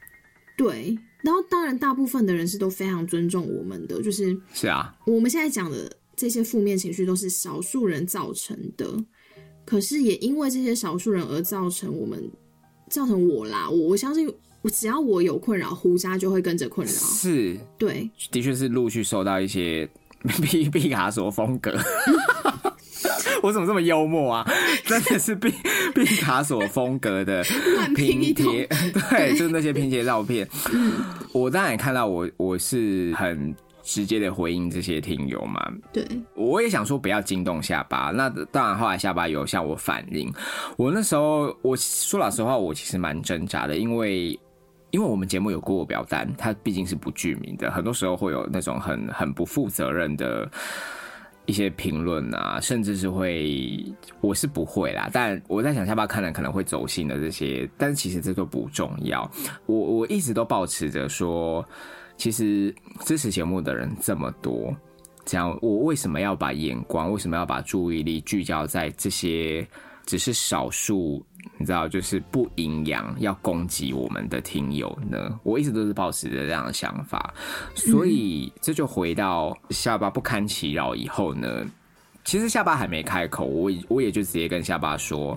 对，然后当然大部分的人是都非常尊重我们的，就是是啊。我们现在讲的这些负面情绪都是少数人造成的，可是也因为这些少数人而造成我们。造成我啦，我我相信，我只要我有困扰，胡渣就会跟着困扰。是，对，的确是陆续收到一些 毕毕卡索风格。我怎么这么幽默啊？真的是毕毕卡索风格的拼贴，对，就是那些拼贴照片。我当然也看到，我我是很。直接的回应这些听友嘛？对，我也想说不要惊动下巴。那当然，后来下巴有向我反映。我那时候我说老实话，我其实蛮挣扎的，因为因为我们节目有过表单，它毕竟是不具名的，很多时候会有那种很很不负责任的一些评论啊，甚至是会我是不会啦。但我在想下巴看了可能会走心的这些，但其实这都不重要。我我一直都保持着说。其实支持节目的人这么多，这样我为什么要把眼光，为什么要把注意力聚焦在这些只是少数，你知道，就是不营养要攻击我们的听友呢？我一直都是保持着这样的想法，所以这就回到下巴不堪其扰以后呢，其实下巴还没开口，我我也就直接跟下巴说，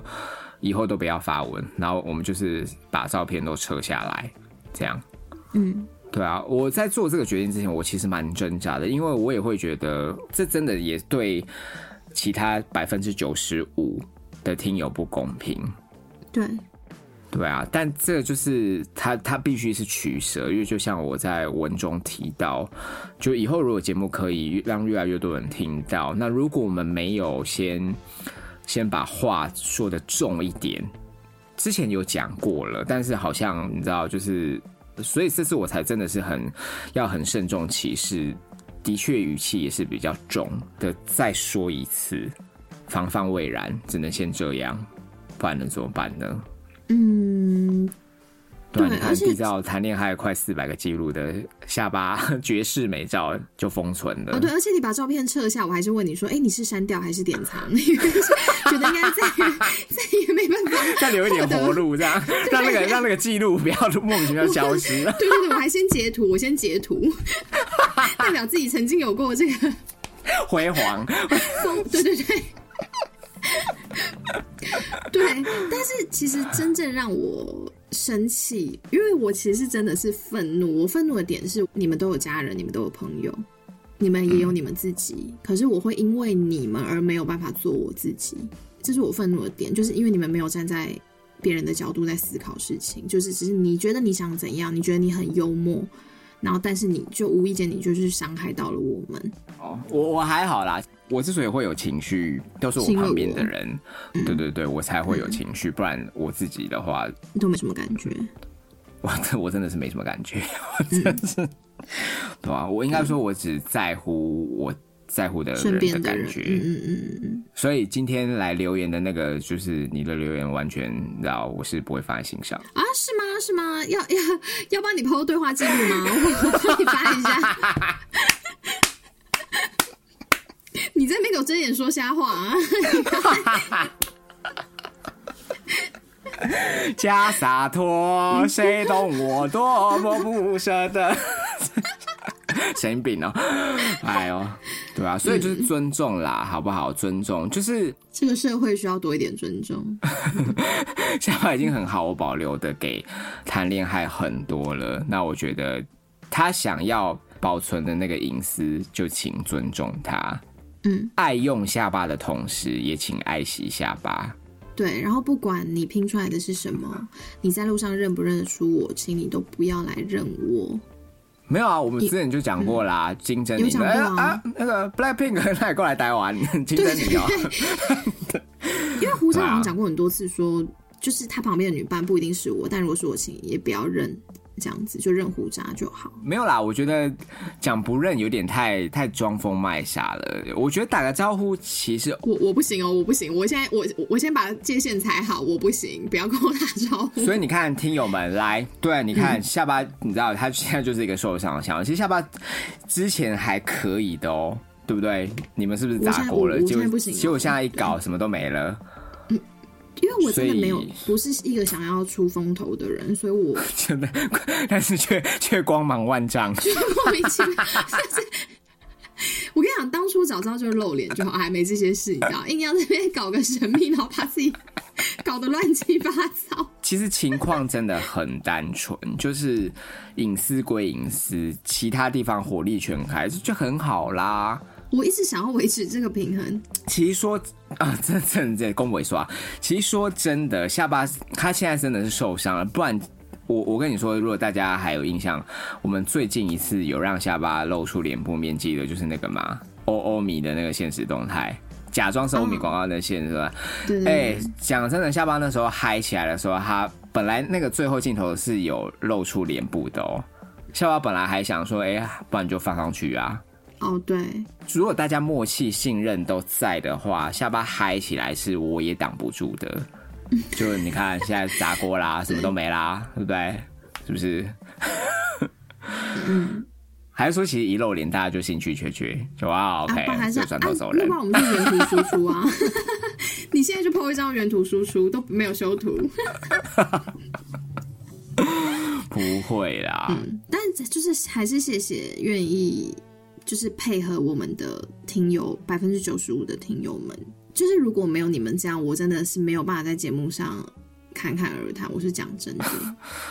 以后都不要发文，然后我们就是把照片都撤下来，这样，嗯。对啊，我在做这个决定之前，我其实蛮挣扎的，因为我也会觉得这真的也对其他百分之九十五的听友不公平。对，对啊，但这就是他他必须是取舍，因为就像我在文中提到，就以后如果节目可以让越来越多人听到，那如果我们没有先先把话说的重一点，之前有讲过了，但是好像你知道，就是所以这次我才真的是很要很慎重其事，的确语气也是比较重的，再说一次，防范未然，只能先这样，不然能怎么办呢？嗯，对，你看，缔造谈恋爱快四百个记录的下巴 绝世美照就封存了。哦，对，而且你把照片撤下，我还是问你说，哎，你是删掉还是典藏？觉得应该再再也没办法再留一点活路，这样让那个让那个记录不要莫名其妙消失。对对对，我还先截图，我先截图，代表自己曾经有过这个辉煌。对对对。对，但是其实真正让我生气，因为我其实真的是愤怒。我愤怒的点是，你们都有家人，你们都有朋友，你们也有你们自己。可是我会因为你们而没有办法做我自己，这是我愤怒的点，就是因为你们没有站在别人的角度在思考事情，就是只是你觉得你想怎样，你觉得你很幽默。然后，但是你就无意间，你就是伤害到了我们。哦，我我还好啦。我之所以会有情绪，都是我旁边的人。对对对，我才会有情绪，不然我自己的话都没什么感觉。我我真的是没什么感觉，我真的是，对吧？我应该说，我只在乎我。在乎的人的感觉，嗯嗯嗯嗯所以今天来留言的那个，就是你的留言，完全知道我是不会放在心上啊？是吗？是吗？要 要要帮你抛对话记录吗？我帮你发一下。你在那给我睁眼说瞎话啊！假洒脱，谁懂我多么不舍得？神经病哦！哎呦。对啊，所以就是尊重啦，好不好？尊重就是这个社会需要多一点尊重。下巴已经很毫无保留的给谈恋爱很多了，那我觉得他想要保存的那个隐私，就请尊重他。嗯，爱用下巴的同时，也请爱惜下巴。对，然后不管你拼出来的是什么，你在路上认不认得出我，请你都不要来认我。没有啊，我们之前就讲过啦，金针你哎啊，那个 Black Pink 他也过来台湾，金珍妮哦。因为胡好像讲过很多次，说就是他旁边的女伴不一定是我，但如果是我，请也不要认。这样子就认胡渣就好。没有啦，我觉得讲不认有点太太装疯卖傻了。我觉得打个招呼，其实我我不行哦，我不行。我现在我我先把界限踩好，我不行，不要跟我打招呼。所以你看，听友们来，对，你看下巴，你知道他现在就是一个受伤的象。其实下巴之前还可以的哦，对不对？你们是不是砸过了？就结果现在一搞，什么都没了。因为我真的没有不是一个想要出风头的人，所以我 真的，但是却却光芒万丈，莫名其妙。我跟你讲，当初早知道就是露脸就好，还没这些事，你知道，硬要那边搞个神秘，然后把自己搞得乱七八糟。其实情况真的很单纯，就是隐私归隐私，其他地方火力全开，就很好啦。我一直想要维持这个平衡。其实说啊，这这这恭维说啊，其实说真的，下巴他现在真的是受伤了。不然我我跟你说，如果大家还有印象，我们最近一次有让下巴露出脸部面积的，就是那个嘛欧欧米的那个现实动态，假装是欧米广告的线是吧？对。哎，讲真的，下巴那时候嗨起来的时候，他本来那个最后镜头是有露出脸部的哦。下巴本来还想说，哎，不然就放上去啊。哦，对，如果大家默契、信任都在的话，下巴嗨起来是我也挡不住的。就你看，现在砸锅啦，什么都没啦，对不对？是不是？嗯，还是说其实一露脸，大家就兴趣缺缺，就哇，OK，就转头走人。那我们是原图输出啊，你现在就 po 一张原图输出，都没有修图。不会啦，嗯，但就是还是谢谢愿意。就是配合我们的听友百分之九十五的听友们，就是如果没有你们这样，我真的是没有办法在节目上侃侃而谈。我是讲真的，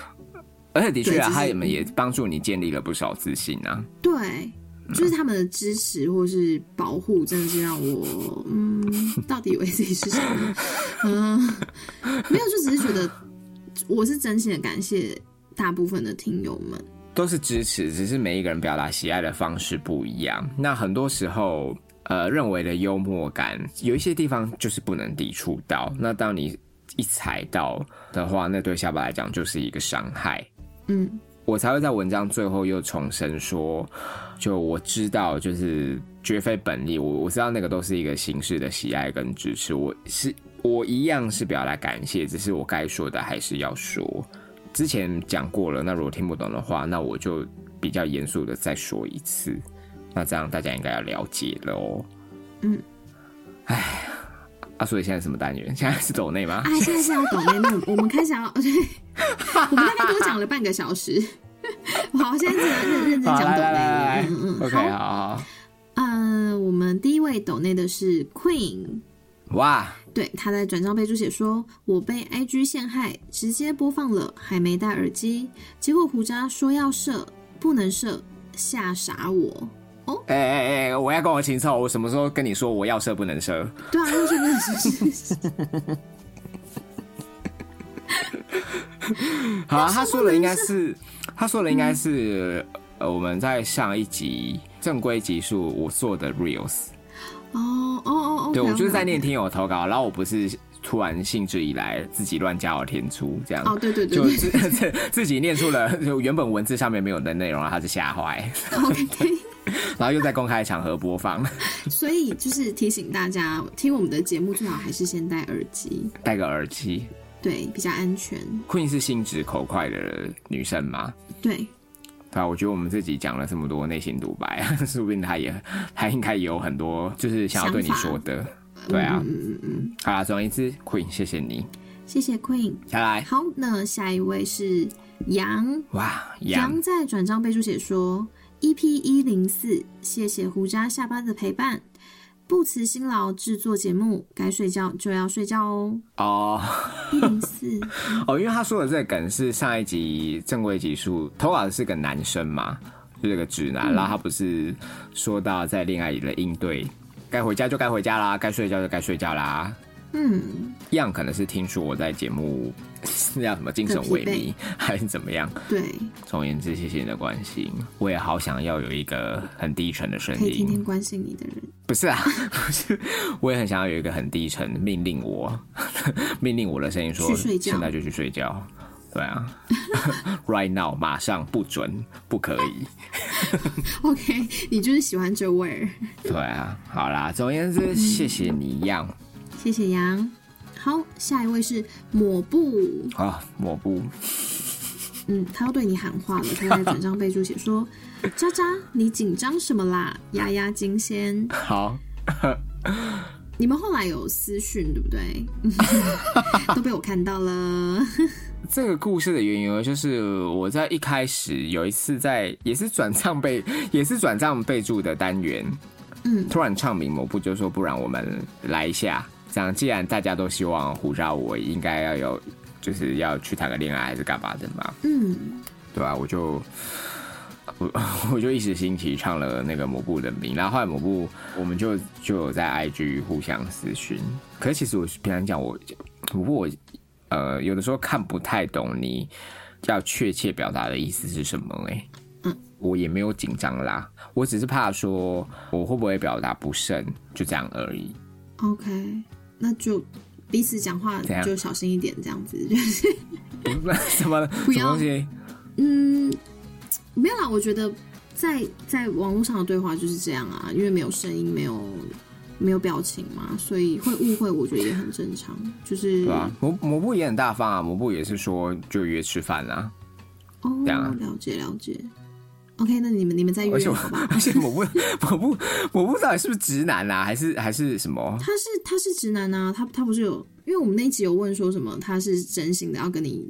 而且的确啊，他们也帮助你建立了不少自信啊。对，就是他们的支持或是保护，真的是让我嗯，到底以为自己是什么？嗯，没有，就只是觉得我是真心的感谢大部分的听友们，都是支持，只是每一个人表达喜爱的方式不一样。那很多时候，呃，认为的幽默感，有一些地方就是不能抵触到。那当你一踩到的话，那对下巴来讲就是一个伤害。嗯，我才会在文章最后又重申说，就我知道，就是绝非本意。我我知道那个都是一个形式的喜爱跟支持。我是我一样是表达感谢，只是我该说的还是要说。之前讲过了，那如果听不懂的话，那我就比较严肃的再说一次。那这样大家应该要了解了哦。嗯，哎。啊，所以现在什么单元？现在是抖内吗？啊，现在是要抖内。那我们开始要，对，我们大概多讲了半个小时。好，现在认认真讲抖内。嗯嗯，OK，好好。呃，我们第一位抖内的是 Queen。哇，对，他在转账备注写说：“我被 IG 陷害，直接播放了，还没戴耳机，结果胡渣说要射，不能射，吓傻我。”哦，哎哎哎，我要跟我清楚，我什么时候跟你说我要射不能射？对啊，要射不能射。好啊，他说的应该是，他说的应该是，呃，我们在上一集正规集数我做的 reels。哦哦哦哦，对我就是在念听友投稿，然后我不是突然兴致以来自己乱加我填出这样。哦，对对对，就自 自己念出了就原本文字上面没有的内容，然后他就吓坏。OK。然后又在公开场合播放，所以就是提醒大家听我们的节目最好还是先戴耳机，戴个耳机，对，比较安全。Queen 是心直口快的女生吗？对，对啊，我觉得我们自己讲了这么多内心独白，说不定他也他应该也有很多就是想要对你说的，对啊，嗯嗯嗯。好啦，总而言之，Queen，谢谢你，谢谢 Queen。下来，好，那下一位是杨，哇，杨在转账备注写说。EP 一零四，谢谢胡渣下巴的陪伴，不辞辛劳制作节目，该睡觉就要睡觉哦。哦，一零四 哦，因为他说的这个梗是上一集正规集数投稿的是个男生嘛，就是个直男，然后他不是说到在恋爱里的应对，该回家就该回家啦，该睡觉就该睡觉啦。嗯，一样可能是听说我在节目 是叫什么精神萎靡，还是怎么样？对，总而言之，谢谢你的关心，我也好想要有一个很低沉的声音，可以天天关心你的人。不是啊，不是，我也很想要有一个很低沉命令我 命令我的声音，说现在就去睡觉。对啊，Right now，马上不准，不可以。OK，你就是喜欢这味儿。对啊，好啦，总而言之，谢谢你一样。谢谢杨，好，下一位是抹布啊，抹布，嗯，他要对你喊话了，他在转账备注写说：“渣渣，你紧张什么啦？压压惊先。”好，你们后来有私讯对不对？都被我看到了。这个故事的缘由就是我在一开始有一次在也是转账备也是转账备注的单元，嗯，突然唱名抹布就说：“不然我们来一下。”这样，既然大家都希望胡渣，我应该要有，就是要去谈个恋爱还是干嘛的嘛？嗯，对吧？我就我我就一时兴起唱了那个抹布的名，然后后来抹布我们就就有在 IG 互相私讯。可是其实我平常讲我不过我呃有的时候看不太懂你要确切表达的意思是什么哎，嗯，我也没有紧张啦，我只是怕说我会不会表达不慎，就这样而已。OK。那就彼此讲话就小心一点，这样子 就是什么不要嗯，没有啦。我觉得在在网络上的对话就是这样啊，因为没有声音，没有没有表情嘛，所以会误会，我觉得也很正常。就是对啊，抹抹布也很大方啊，抹布也是说就约吃饭啊。哦，了解了解。OK，那你们你们再约好吧。而且抹布抹布抹布到底是不是直男啊？还是还是什么？他是他是直男啊，他他不是有，因为我们那一集有问说什么，他是真心的要跟你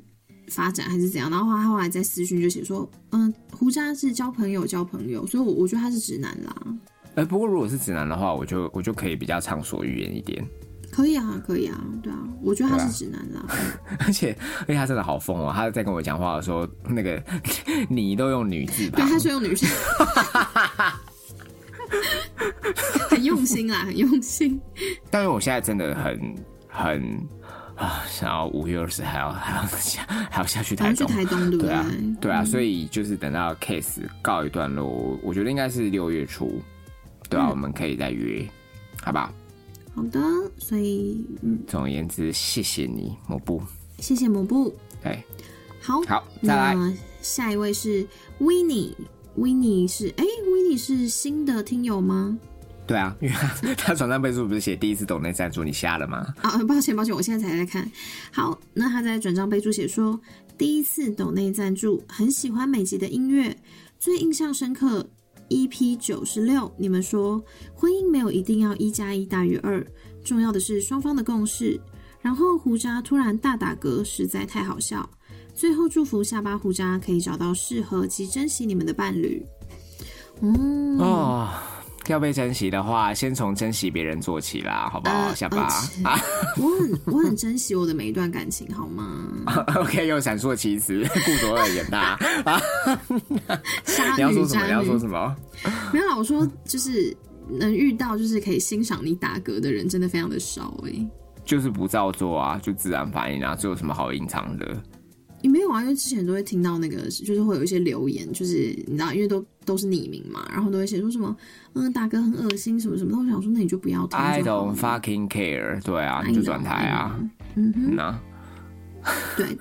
发展还是怎样？然后他后来在私讯就写说，嗯，胡渣是交朋友交朋友，所以我我觉得他是直男啦。哎，不过如果是直男的话，我就我就可以比较畅所欲言一点。可以啊，可以啊，对啊，我觉得他是直男啦。而且，而且他真的好疯哦！他在跟我讲话的时候，那个 你都用女字吧，对，他是用女生，很用心啦，很用心。但是我现在真的很很啊，想要五月二十还要还要下还要下去台东，台东对啊，对啊，所以就是等到 case 告一段落，我觉得应该是六月初，对啊，我们可以再约，好不好？好的，所以嗯，总而言之，谢谢你，抹布，谢谢抹布，对，好，好，再来，下一位是 w i n n i e w i n n i e 是哎 w i n n i e 是新的听友吗？对啊，因为他 他转账备注不是写第一次抖内赞助，你瞎了吗？啊，抱歉抱歉，我现在才在看。好，那他在转账备注写说，第一次抖内赞助，很喜欢每集的音乐，最印象深刻 EP 九十六，你们说婚姻没有一定要一加一大于二，重要的是双方的共识。然后胡渣突然大打嗝，实在太好笑。最后祝福下巴胡渣可以找到适合及珍惜你们的伴侣。哦。要被珍惜的话，先从珍惜别人做起啦，好不好？下巴啊，我很我很珍惜我的每一段感情，好吗？OK，又闪烁其词，顾左而言大啊！你要说什么？你要说什么？没有，我说就是能遇到就是可以欣赏你打嗝的人，真的非常的少哎。就是不照做啊，就自然反应啊，这有什么好隐藏的？你没有啊？因为之前都会听到那个，就是会有一些留言，就是你知道，因为都都是匿名嘛，然后都会写说什么，嗯，大哥很恶心什么什么。我想说，那你就不要听。I don't fucking care。对啊，你就转台啊。嗯哼。那。对。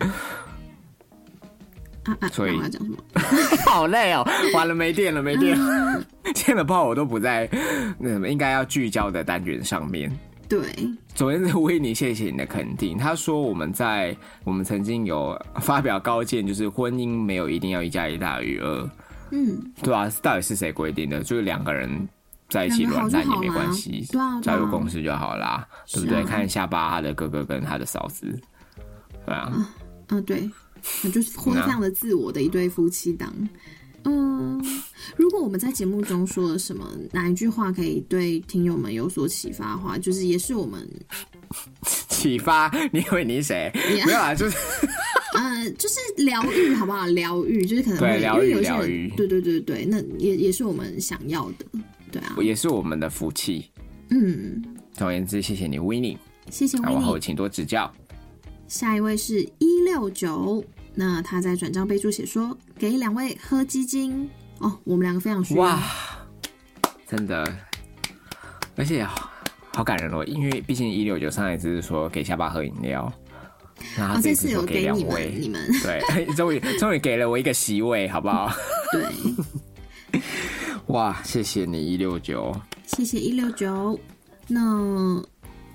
啊啊！所以要讲什么？好累哦，完了没电了，没电。现在炮我都不在那什么应该要聚焦的单元上面。对。昨天是威尼，谢谢你的肯定。他说我们在我们曾经有发表高见，就是婚姻没有一定要一加一大于二。嗯，对啊，到底是谁规定的？就是两个人在一起乱战也没关系，对啊，加入公司就好啦，对不对？看下巴他的哥哥跟他的嫂子，对啊，嗯，对，就是活这样的自我的一对夫妻档。嗯，如果我们在节目中说了什么哪一句话可以对听友们有所启发的话，就是也是我们启发。你以为你是谁？没有啊，就是，呃，就是疗愈，好不好？疗愈就是可能对疗愈，疗愈，对对对对，那也也是我们想要的，对啊，也是我们的福气。嗯，总而言之，谢谢你，Winnie，谢谢 w i n n 往后请多指教。下一位是一六九。那他在转账备注写说：“给两位喝鸡精哦，我们两个非常需要。”哇，真的，而且好感人哦，因为毕竟一六九上一次是说给下巴喝饮料，然后这次有给两位，你们对，终于终于给了我一个席位，好不好？对，哇，谢谢你一六九，谢谢一六九。那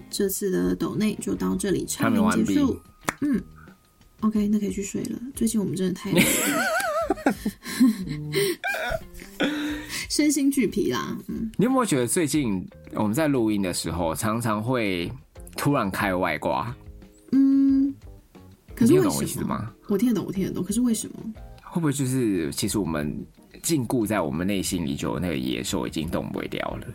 这次的抖内就到这里，差评结束。嗯。OK，那可以去睡了。最近我们真的太累了，身心俱疲啦。嗯，你有没有觉得最近我们在录音的时候，常常会突然开外挂？嗯，可是我意思吗？我听得懂，我听得懂。可是为什么？会不会就是其实我们禁锢在我们内心里，就那个野兽已经动不掉了？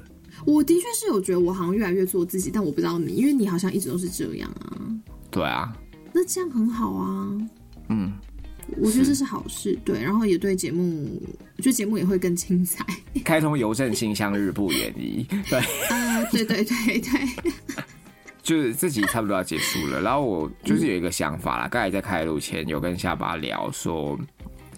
我的确是有觉得我好像越来越做自己，但我不知道你，因为你好像一直都是这样啊。对啊。那这样很好啊，嗯，我觉得这是。好事，对，然后也对节目，我觉得节目也会更精彩。开通邮政信箱，日不远矣，对，呃，对对对对，就是这集差不多要结束了，然后我就是有一个想法啦，刚才在开录前有跟下巴聊说，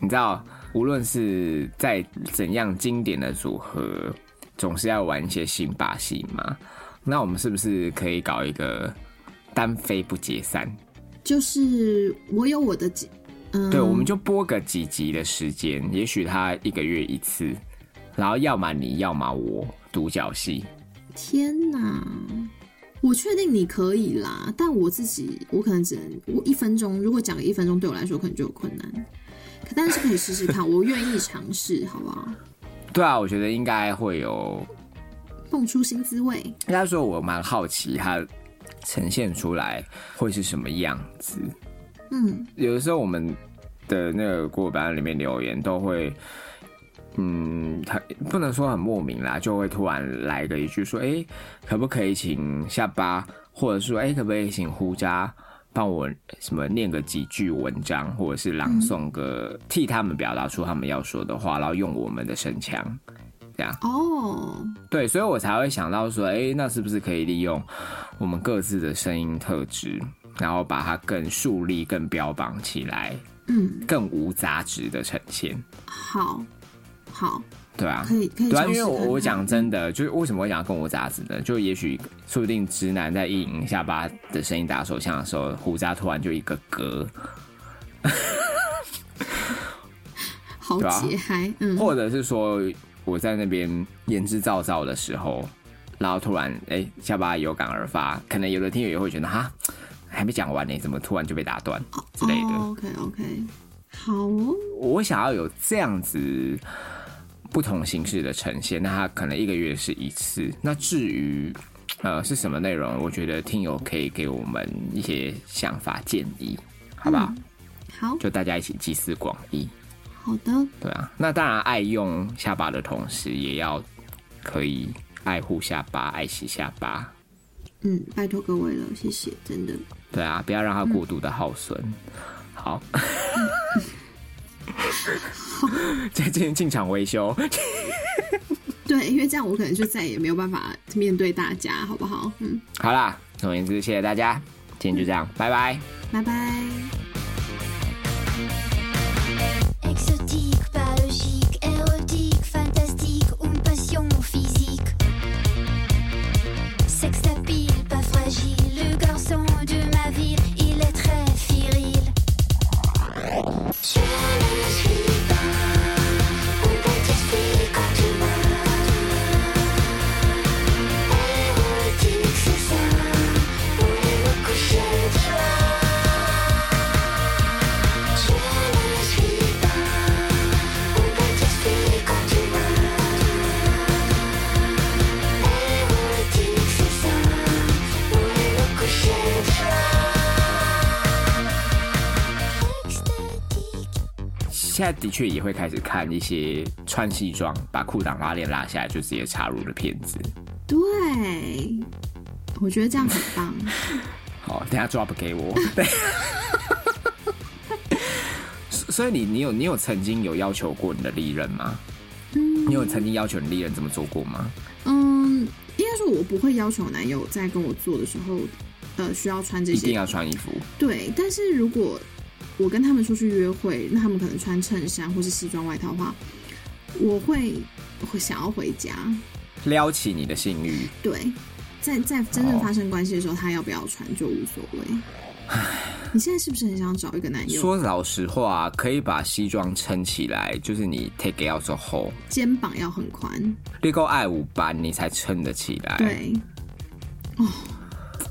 你知道，无论是在怎样经典的组合，总是要玩一些新把戏嘛，那我们是不是可以搞一个单飞不解散？就是我有我的几，嗯，对，我们就播个几集的时间，也许他一个月一次，然后要么你要么我独角戏。天哪，我确定你可以啦，但我自己我可能只能我一分钟，如果讲一分钟对我来说可能就有困难，可但是可以试试看，我愿意尝试，好不好？对啊，我觉得应该会有蹦出新滋味。应该说，我蛮好奇他。呈现出来会是什么样子？嗯，有的时候我们的那个过班里面留言都会，嗯，他不能说很莫名啦，就会突然来个一句说：“哎，可不可以请下巴，或者说哎，可不可以请胡渣帮我什么念个几句文章，或者是朗诵个替他们表达出他们要说的话，然后用我们的声腔。”这样哦，对，所以我才会想到说，哎，那是不是可以利用我们各自的声音特质，然后把它更树立、更标榜起来，嗯，更无杂质的呈现。好，好，对啊，可以，可以。对啊，因为我我讲真的，就是为什么会讲更无杂质呢？就也许说不定直男在印下巴的声音打手枪的时候，胡渣突然就一个嗝。好解嗨，嗯，或者是说我在那边言之凿凿的时候，然后突然哎下巴有感而发，可能有的听友也会觉得哈还没讲完呢，怎么突然就被打断之类的？OK OK，好，我想要有这样子不同形式的呈现，那它可能一个月是一次。那至于呃是什么内容，我觉得听友可以给我们一些想法建议，好不好？好，就大家一起集思广益。好的，对啊，那当然爱用下巴的同时，也要可以爱护下巴，爱惜下巴。嗯，拜托各位了，谢谢，真的。对啊，不要让它过度的耗损。好，好，再进进场维修。对，因为这样我可能就再也没有办法面对大家，好不好？嗯，好啦，总而言之，谢谢大家，今天就这样，拜拜，拜拜。现在的确也会开始看一些穿西装把裤裆拉链拉下来就直接插入的片子。对，我觉得这样很棒。好，等下 drop 给我。对。所以你你有你有曾经有要求过你的利刃吗？嗯。你有曾经要求你利刃这么做过吗？嗯，应该说我不会要求男友在跟我做的时候，呃，需要穿这些，一定要穿衣服。对，但是如果我跟他们出去约会，那他们可能穿衬衫或是西装外套的话，我会会想要回家，撩起你的性欲。对，在在真正发生关系的时候，他要不要穿就无所谓。你现在是不是很想找一个男友？说老实话，可以把西装撑起来，就是你 take it out 之后，肩膀要很宽，你够爱五班，你才撑得起来。对，哦。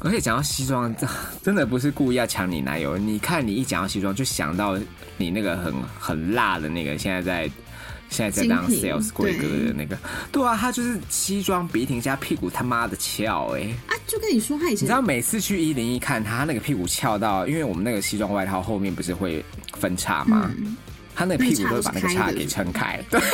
而且讲到西装，真的不是故意要抢你男友。你看，你一讲到西装，就想到你那个很很辣的那个，现在在现在在当 sales 贵哥的那个。对啊，他就是西装笔挺加屁股他妈的翘哎！啊，就跟你说，他以前你知道每次去一零一看他那个屁股翘到，因为我们那个西装外套后面不是会分叉吗？他那个屁股都会把那个叉给撑开。对。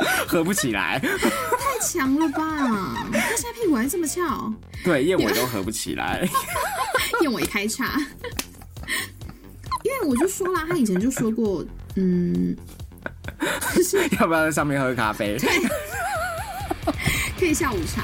合不起来，太强了吧！他现在屁股还这么翘，对燕尾都合不起来，燕尾开叉。因为我就说了，他以前就说过，嗯，要不要在上面喝咖啡？可以下午茶。